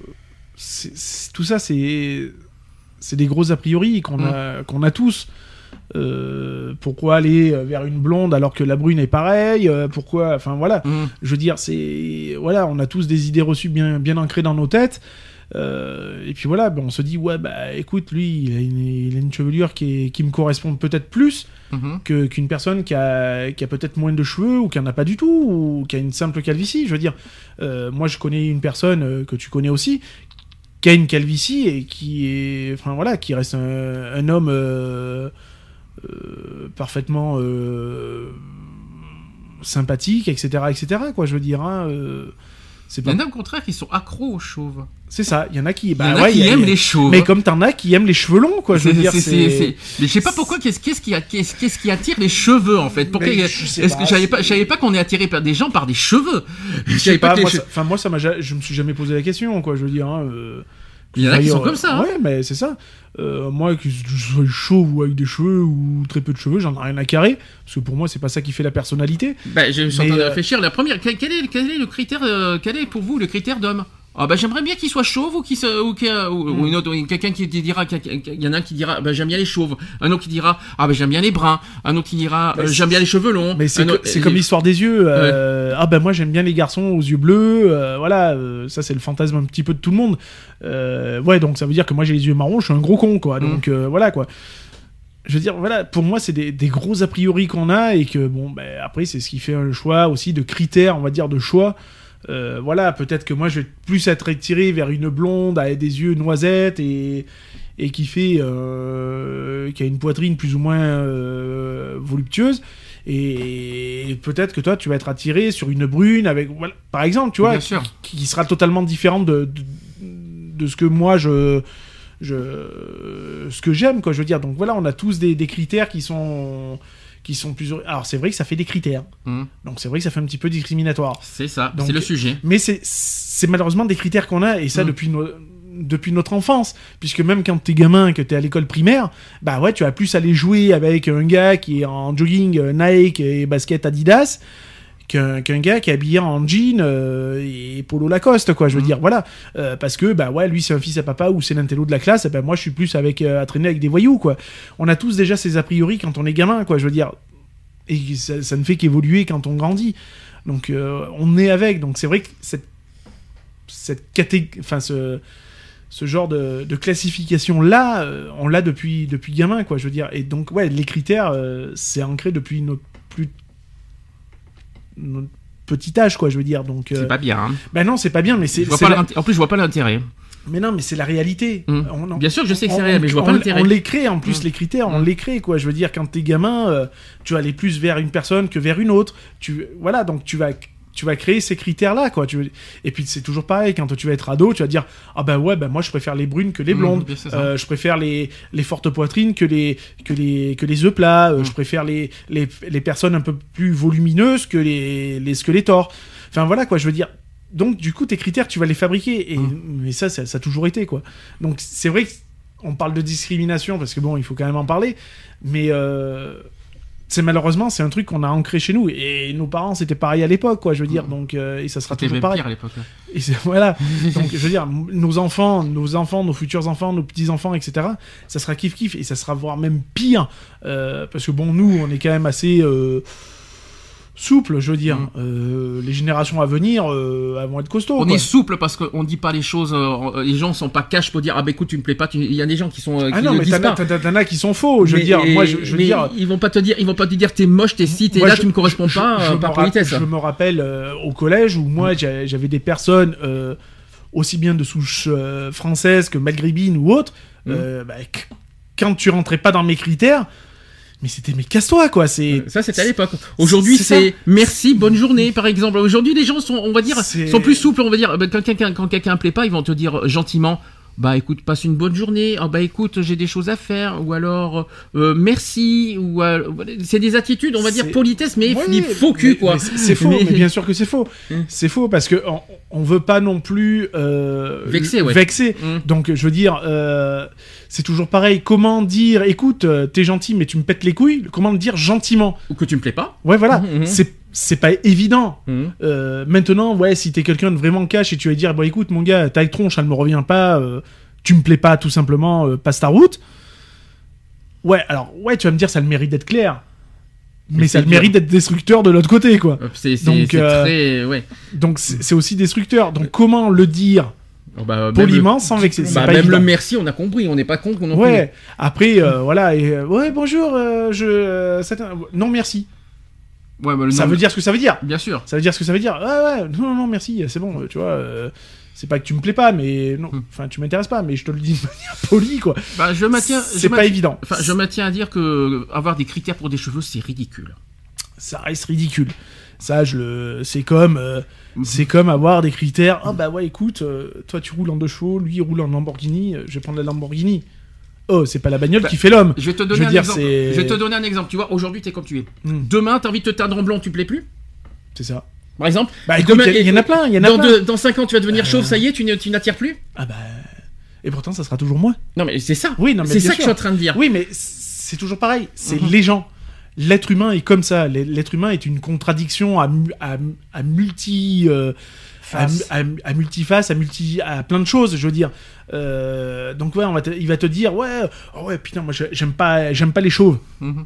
tout ça, c'est c'est des gros a priori qu'on Mm. a qu'on a tous. Euh, pourquoi aller euh, vers une blonde alors que la brune est pareille euh, Pourquoi Enfin voilà. Mm. Je veux dire, c'est voilà, on a tous des idées reçues bien bien ancrées dans nos têtes. Euh, et puis voilà, ben, on se dit ouais bah écoute, lui, il a une, il a une chevelure qui, est- qui me correspond peut-être plus Mhm. que qu'une personne qui a, qui a peut-être moins de cheveux ou qui en a pas du tout ou qui a une simple calvitie. Je veux dire, euh, moi je connais une personne euh, que tu connais aussi qui a une calvitie et qui est, enfin voilà, qui reste un, un homme euh, euh, parfaitement euh, sympathique, etc., etc. Quoi, je veux dire. Hein, Il pas, y en a au contraire qui sont accros aux chauves. c'est ça. Il y en a qui, Il y bah en a ouais, qui il y a- aiment les chauves. mais comme t'en as qui aiment les cheveux longs, quoi. Je veux dire, c'est- Mais je sais pas pourquoi. Qu'est-ce qu'est-ce qui, qui attire les cheveux en fait? Pourquoi Est-ce que j'avais pas, savais pas qu'on est attiré par des gens par des cheveux? Je sais pas, moi, che- ça- enfin moi ça m'a, ja- je me suis jamais posé la question, quoi. Je veux dire. hein, euh, Il y en a qui sont comme ça. hein. Ouais, mais c'est ça. Euh, moi, que je sois chauve ou avec des cheveux ou très peu de cheveux, j'en ai rien à carrer. Parce que pour moi, c'est pas ça qui fait la personnalité. Ben, je suis en train de euh, réfléchir. La première, quel, quel est, quel est le critère euh, Quel est pour vous le critère d'homme? Ah bah j'aimerais bien qu'il soit chauve ou se, ou- Hmm. ou une autre ou quelqu'un qui dira il y en a un qui dira bah j'aime bien les chauves un autre qui dira ah bah j'aime bien les bruns un autre qui dira euh, j'aime bien les cheveux longs Mais c'est, autre- c'est comme l'histoire des yeux. euh, Ah ben moi j'aime bien les garçons aux yeux bleus. euh, voilà, euh, ça c'est le fantasme un petit peu de tout le monde. Euh, ouais, donc ça veut dire que moi j'ai les yeux marrons, je suis un gros con, quoi. Mm. Donc euh, voilà, quoi. Je veux dire, voilà, pour moi c'est des, des gros a priori qu'on a et que bon, ben après c'est ce qui fait un choix aussi de critères, on va dire, de choix. Euh, voilà, peut-être que moi je vais plus être attiré vers une blonde avec des yeux noisettes et, et qui fait euh, qui a une poitrine plus ou moins euh, voluptueuse. Et peut-être que toi tu vas être attiré sur une brune avec voilà, par exemple tu vois qui, qui sera totalement différente de, de, de ce que moi je je ce que j'aime quoi je veux dire. Donc voilà on a tous des, des critères qui sont qui sont plus alors c'est vrai que ça fait des critères. Hum, donc c'est vrai que ça fait un petit peu discriminatoire. C'est ça c'est le sujet. mais c'est malheureusement des critères qu'on a et ça Mm. depuis depuis notre enfance. Puisque même quand t'es gamin que t'es à l'école primaire bah ouais tu vas plus aller jouer avec un gars qui est en jogging euh, Nike et basket Adidas qu'un gars qui est habillé en jean euh, et polo Lacoste, quoi. Je veux Mhm. dire, voilà. Euh, parce que, bah ouais, lui, c'est un fils à papa ou c'est l'intello de la classe, et ben moi, je suis plus avec, euh, à traîner avec des voyous, quoi. On a tous déjà ces a priori quand on est gamin, quoi. Je veux dire, et ça, ça ne fait qu'évoluer quand on grandit. Donc, on est avec. Donc, c'est vrai que cette, cette caté... enfin, ce, ce genre de, de classification là, euh, on l'a depuis depuis gamin, quoi. Je veux dire. Et donc, ouais, les critères, euh, c'est ancré depuis notre plus notre petit âge, quoi. Je veux dire. Donc, euh, C'est pas bien. hein. ben non, c'est pas bien, mais c'est. Pas la- En plus, je vois pas l'intérêt. Mais non, mais c'est la réalité. On- on- Bien sûr que je sais que c'est réel, mais je vois pas on- l'intérêt. On les crée en plus Hum. les critères, on Hum. les crée quoi. Je veux dire, quand t'es gamin, euh, tu vas aller plus vers une personne que vers une autre. Tu voilà, donc tu vas tu vas créer ces critères là quoi. Tu veux- et puis c'est toujours pareil quand tu vas être ado, tu vas dire ah ben ouais ben moi je préfère les brunes que les Hum, blondes. Euh, je préfère les, les fortes poitrines que les que les que les œufs plats. Euh. Je préfère les, les les personnes un peu plus volumineuses que les les squelettors. Enfin voilà quoi. Je veux dire. Donc du coup tes critères tu vas les fabriquer et Hum. mais ça, ça ça a toujours été quoi. Donc c'est vrai qu'on parle de discrimination parce que bon il faut quand même en parler, mais euh, c'est malheureusement c'est un truc qu'on a ancré chez nous et nos parents c'était pareil à l'époque quoi. Je veux dire donc euh, et ça sera toujours même pareil. pire à l'époque. Et voilà. Donc, je veux dire, nos enfants, nos enfants, nos futurs enfants, nos petits enfants, etc. Ça sera kiff kiff et ça sera voire même pire euh, parce que bon, nous, on est quand même assez euh, souple, je veux dire. Mm. Euh, les générations à venir, euh, elles vont être costauds. On quoi. est souple parce qu'on dit pas les choses. euh, les gens sont pas cash pour dire ah bah écoute tu me plais pas. Il y a des gens qui sont Ah non, mais t'en as, qui sont faux. Je veux Mais- dire, et- moi, je, je veux dire. ils vont pas te dire, ils vont pas te dire t'es moche, t'es ci, t'es là, je- tu me corresponds je- pas par politesse. Je me rappelle au collège où moi j'a- j'avais des personnes aussi bien de souche française que maghrébine ou autre. Euh, bah, qu- quand tu rentrais pas dans mes critères, mais c'était mais casse-toi quoi. C'est Ça c'était à l'époque. Aujourd'hui c'est merci, bonne journée par exemple. Aujourd'hui les gens sont, on va dire, sont plus souples. On va dire bah, quand quelqu'un quand quelqu'un plaît pas, ils vont te dire gentiment. Bah écoute, passe une bonne journée. Ah bah écoute, j'ai des choses à faire. Ou alors euh, merci. Ou euh, c'est des attitudes, on va dire politesse, mais faux cul mais- quoi. c'est faux, Mais- mais bien sûr que c'est faux. Mm. C'est faux parce que on, on veut pas non plus euh, Vexer, ouais. vexer. Mm. Donc je veux dire, c'est toujours pareil. Comment dire, écoute, t'es gentil, mais tu me pètes les couilles. Comment le dire gentiment Ou que tu me plais pas. Ouais, voilà. Mhm. C'est c'est pas évident. Mhm. Euh, maintenant, ouais, si t'es quelqu'un de vraiment cash et tu vas dire, bon, écoute, mon gars, ta tronche, elle me revient pas, euh, tu me plais pas, tout simplement, euh, passe ta route. Ouais, alors, ouais, tu vas me dire, ça le mérite d'être clair. Mais, Mais ça le mérite d'être destructeur de l'autre côté, quoi. C'est c'est- Donc, c'est très ouais. Donc, c'est c'est aussi destructeur. Donc, comment le dire Oh, bah, poliment le- sans vexer Bah, même évident. le merci, on a compris, on n'est pas con non plus. Ouais. Après, euh, voilà, et, euh, ouais, bonjour, euh, je. Non, merci. Ouais, bah, Ça nom- veut dire ce que ça veut dire. Bien sûr. Ça veut dire ce que ça veut dire. Ouais, ouais, non, non, merci, c'est bon, tu vois. euh, c'est pas que tu me plais pas, mais non, Hmm. enfin, tu m'intéresses pas, mais je te le dis de manière polie, quoi. Bah, je maintiens. je C'est pas évident. Enfin, je maintiens à dire que avoir des critères pour des cheveux, c'est ridicule. Ça reste ridicule. Ça, je le. C'est comme. euh. C'est comme avoir des critères. Ah bah ouais, écoute, euh, toi tu roules en deux chevaux, lui il roule en Lamborghini, je vais prendre la Lamborghini. Oh, c'est pas la bagnole Bah, qui fait l'homme. Je vais te donner un dire, exemple. Je vais te donner un exemple. Tu vois, aujourd'hui, t'es comme tu es. Hmm, Demain, t'as envie de te teindre en blond, tu plais plus c'est ça. Par exemple Bah Et écoute, demain- il y, en a plein, il y en a dans, plein. deux- dans 5 ans, tu vas devenir chauve, ça y est, tu, n'attires plus Ah bah. Et pourtant, ça sera toujours moi. Non, mais c'est ça. Oui, non, mais c'est ça que je suis en train de dire. Oui, mais c'est toujours pareil. C'est Mhm. les gens. L'être humain est comme ça. L'être humain est une contradiction à, à multi. euh, à, à, à multiface, à multi, à plein de choses, je veux dire. Euh, donc ouais, on va te- il va te dire ouais, oh ouais, putain, moi j'ai- j'aime pas, j'aime pas les chauves. Mhm.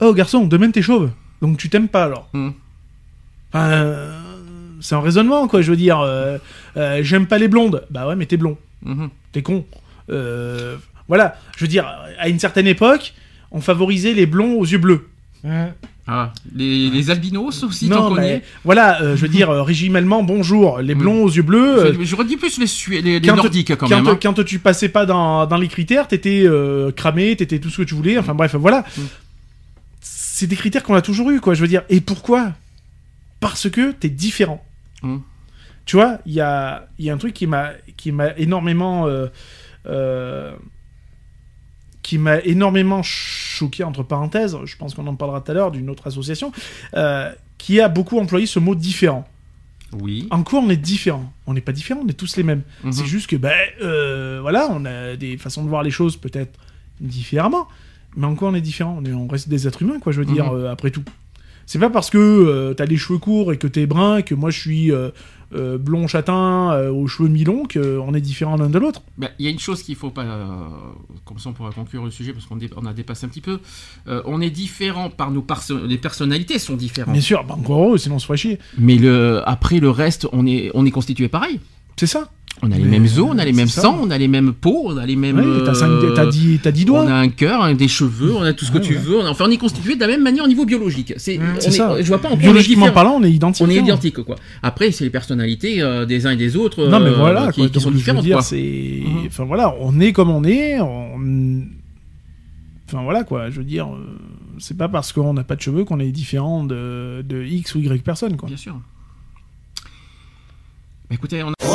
Oh garçon, demain t'es chauve, donc tu t'aimes pas alors. Mhm. Enfin, euh, c'est un raisonnement quoi, je veux dire. euh, euh, j'aime pas les blondes, bah ouais, mais t'es blond Mhm. t'es con. Euh, voilà, je veux dire, à une certaine époque, on favorisait les blonds aux yeux bleus. Ah, les, les albinos aussi, non, connais voilà, euh, je veux dire, euh, régime allemand, bonjour. Les blonds aux yeux bleus. euh, Je- J'aurais dit plus les, les, les quand- nordiques quand, quand, même. hein. quand tu passais pas dans, dans les critères, t'étais euh, cramé, t'étais tout ce que tu voulais. Enfin bref, voilà. Mm. C'est des critères qu'on a toujours eu, quoi. Je veux dire. Et pourquoi? Parce que t'es différent. Mm. Tu vois, il y a, y a un truc qui m'a qui m'a énormément qui m'a énormément choqué entre parenthèses. Je pense qu'on en parlera tout à l'heure d'une autre association euh, qui a beaucoup employé ce mot différent. Oui. En quoi on est différent? On n'est pas différent, on est tous les mêmes. Mhm. C'est juste que, ben, euh, voilà, on a des façons de voir les choses peut-être différemment. Mais en quoi on est différent? On, est- on reste des êtres humains, quoi, je veux dire, Mhm. euh, après tout. C'est pas parce que euh, t'as des cheveux courts et que t'es brun que moi je suis euh, euh, blond châtain aux cheveux mi-longs qu'on est différents l'un de l'autre. Ben, Il y a une chose qu'il faut pas, comme ça on pourra conclure le sujet parce qu'on dé- on a dépassé un petit peu. On est différent par nos perso- les personnalités sont différentes. Bien sûr, bah encore heureux, sinon on se ferait chier. Mais le après le reste, on est on est constitué pareil. C'est ça. On a les mêmes os, on a les mêmes sangs, on a les mêmes peaux, on a les mêmes. Ouais, t'as cinq- t'as dix, t'as dix doigts. On a un cœur, des cheveux, on a tout ce que Ouais, tu ouais. veux. Enfin, on est constitué de la même manière au niveau biologique. C'est, on est- ça. Je vois pas en on Biologiquement parlant, on est identique. On est hein. identique, quoi. Après, c'est les personnalités euh, des uns et des autres Non mais euh, voilà, qui, quoi. qui Donc, sont différentes, dire, quoi. c'est, Mhm. enfin voilà, on est comme on est. on- Enfin voilà quoi. Je veux dire, euh, c'est pas parce qu'on n'a pas de cheveux qu'on est différent de, de X ou Y personne quoi. Bien sûr. Bah, écoutez, on a...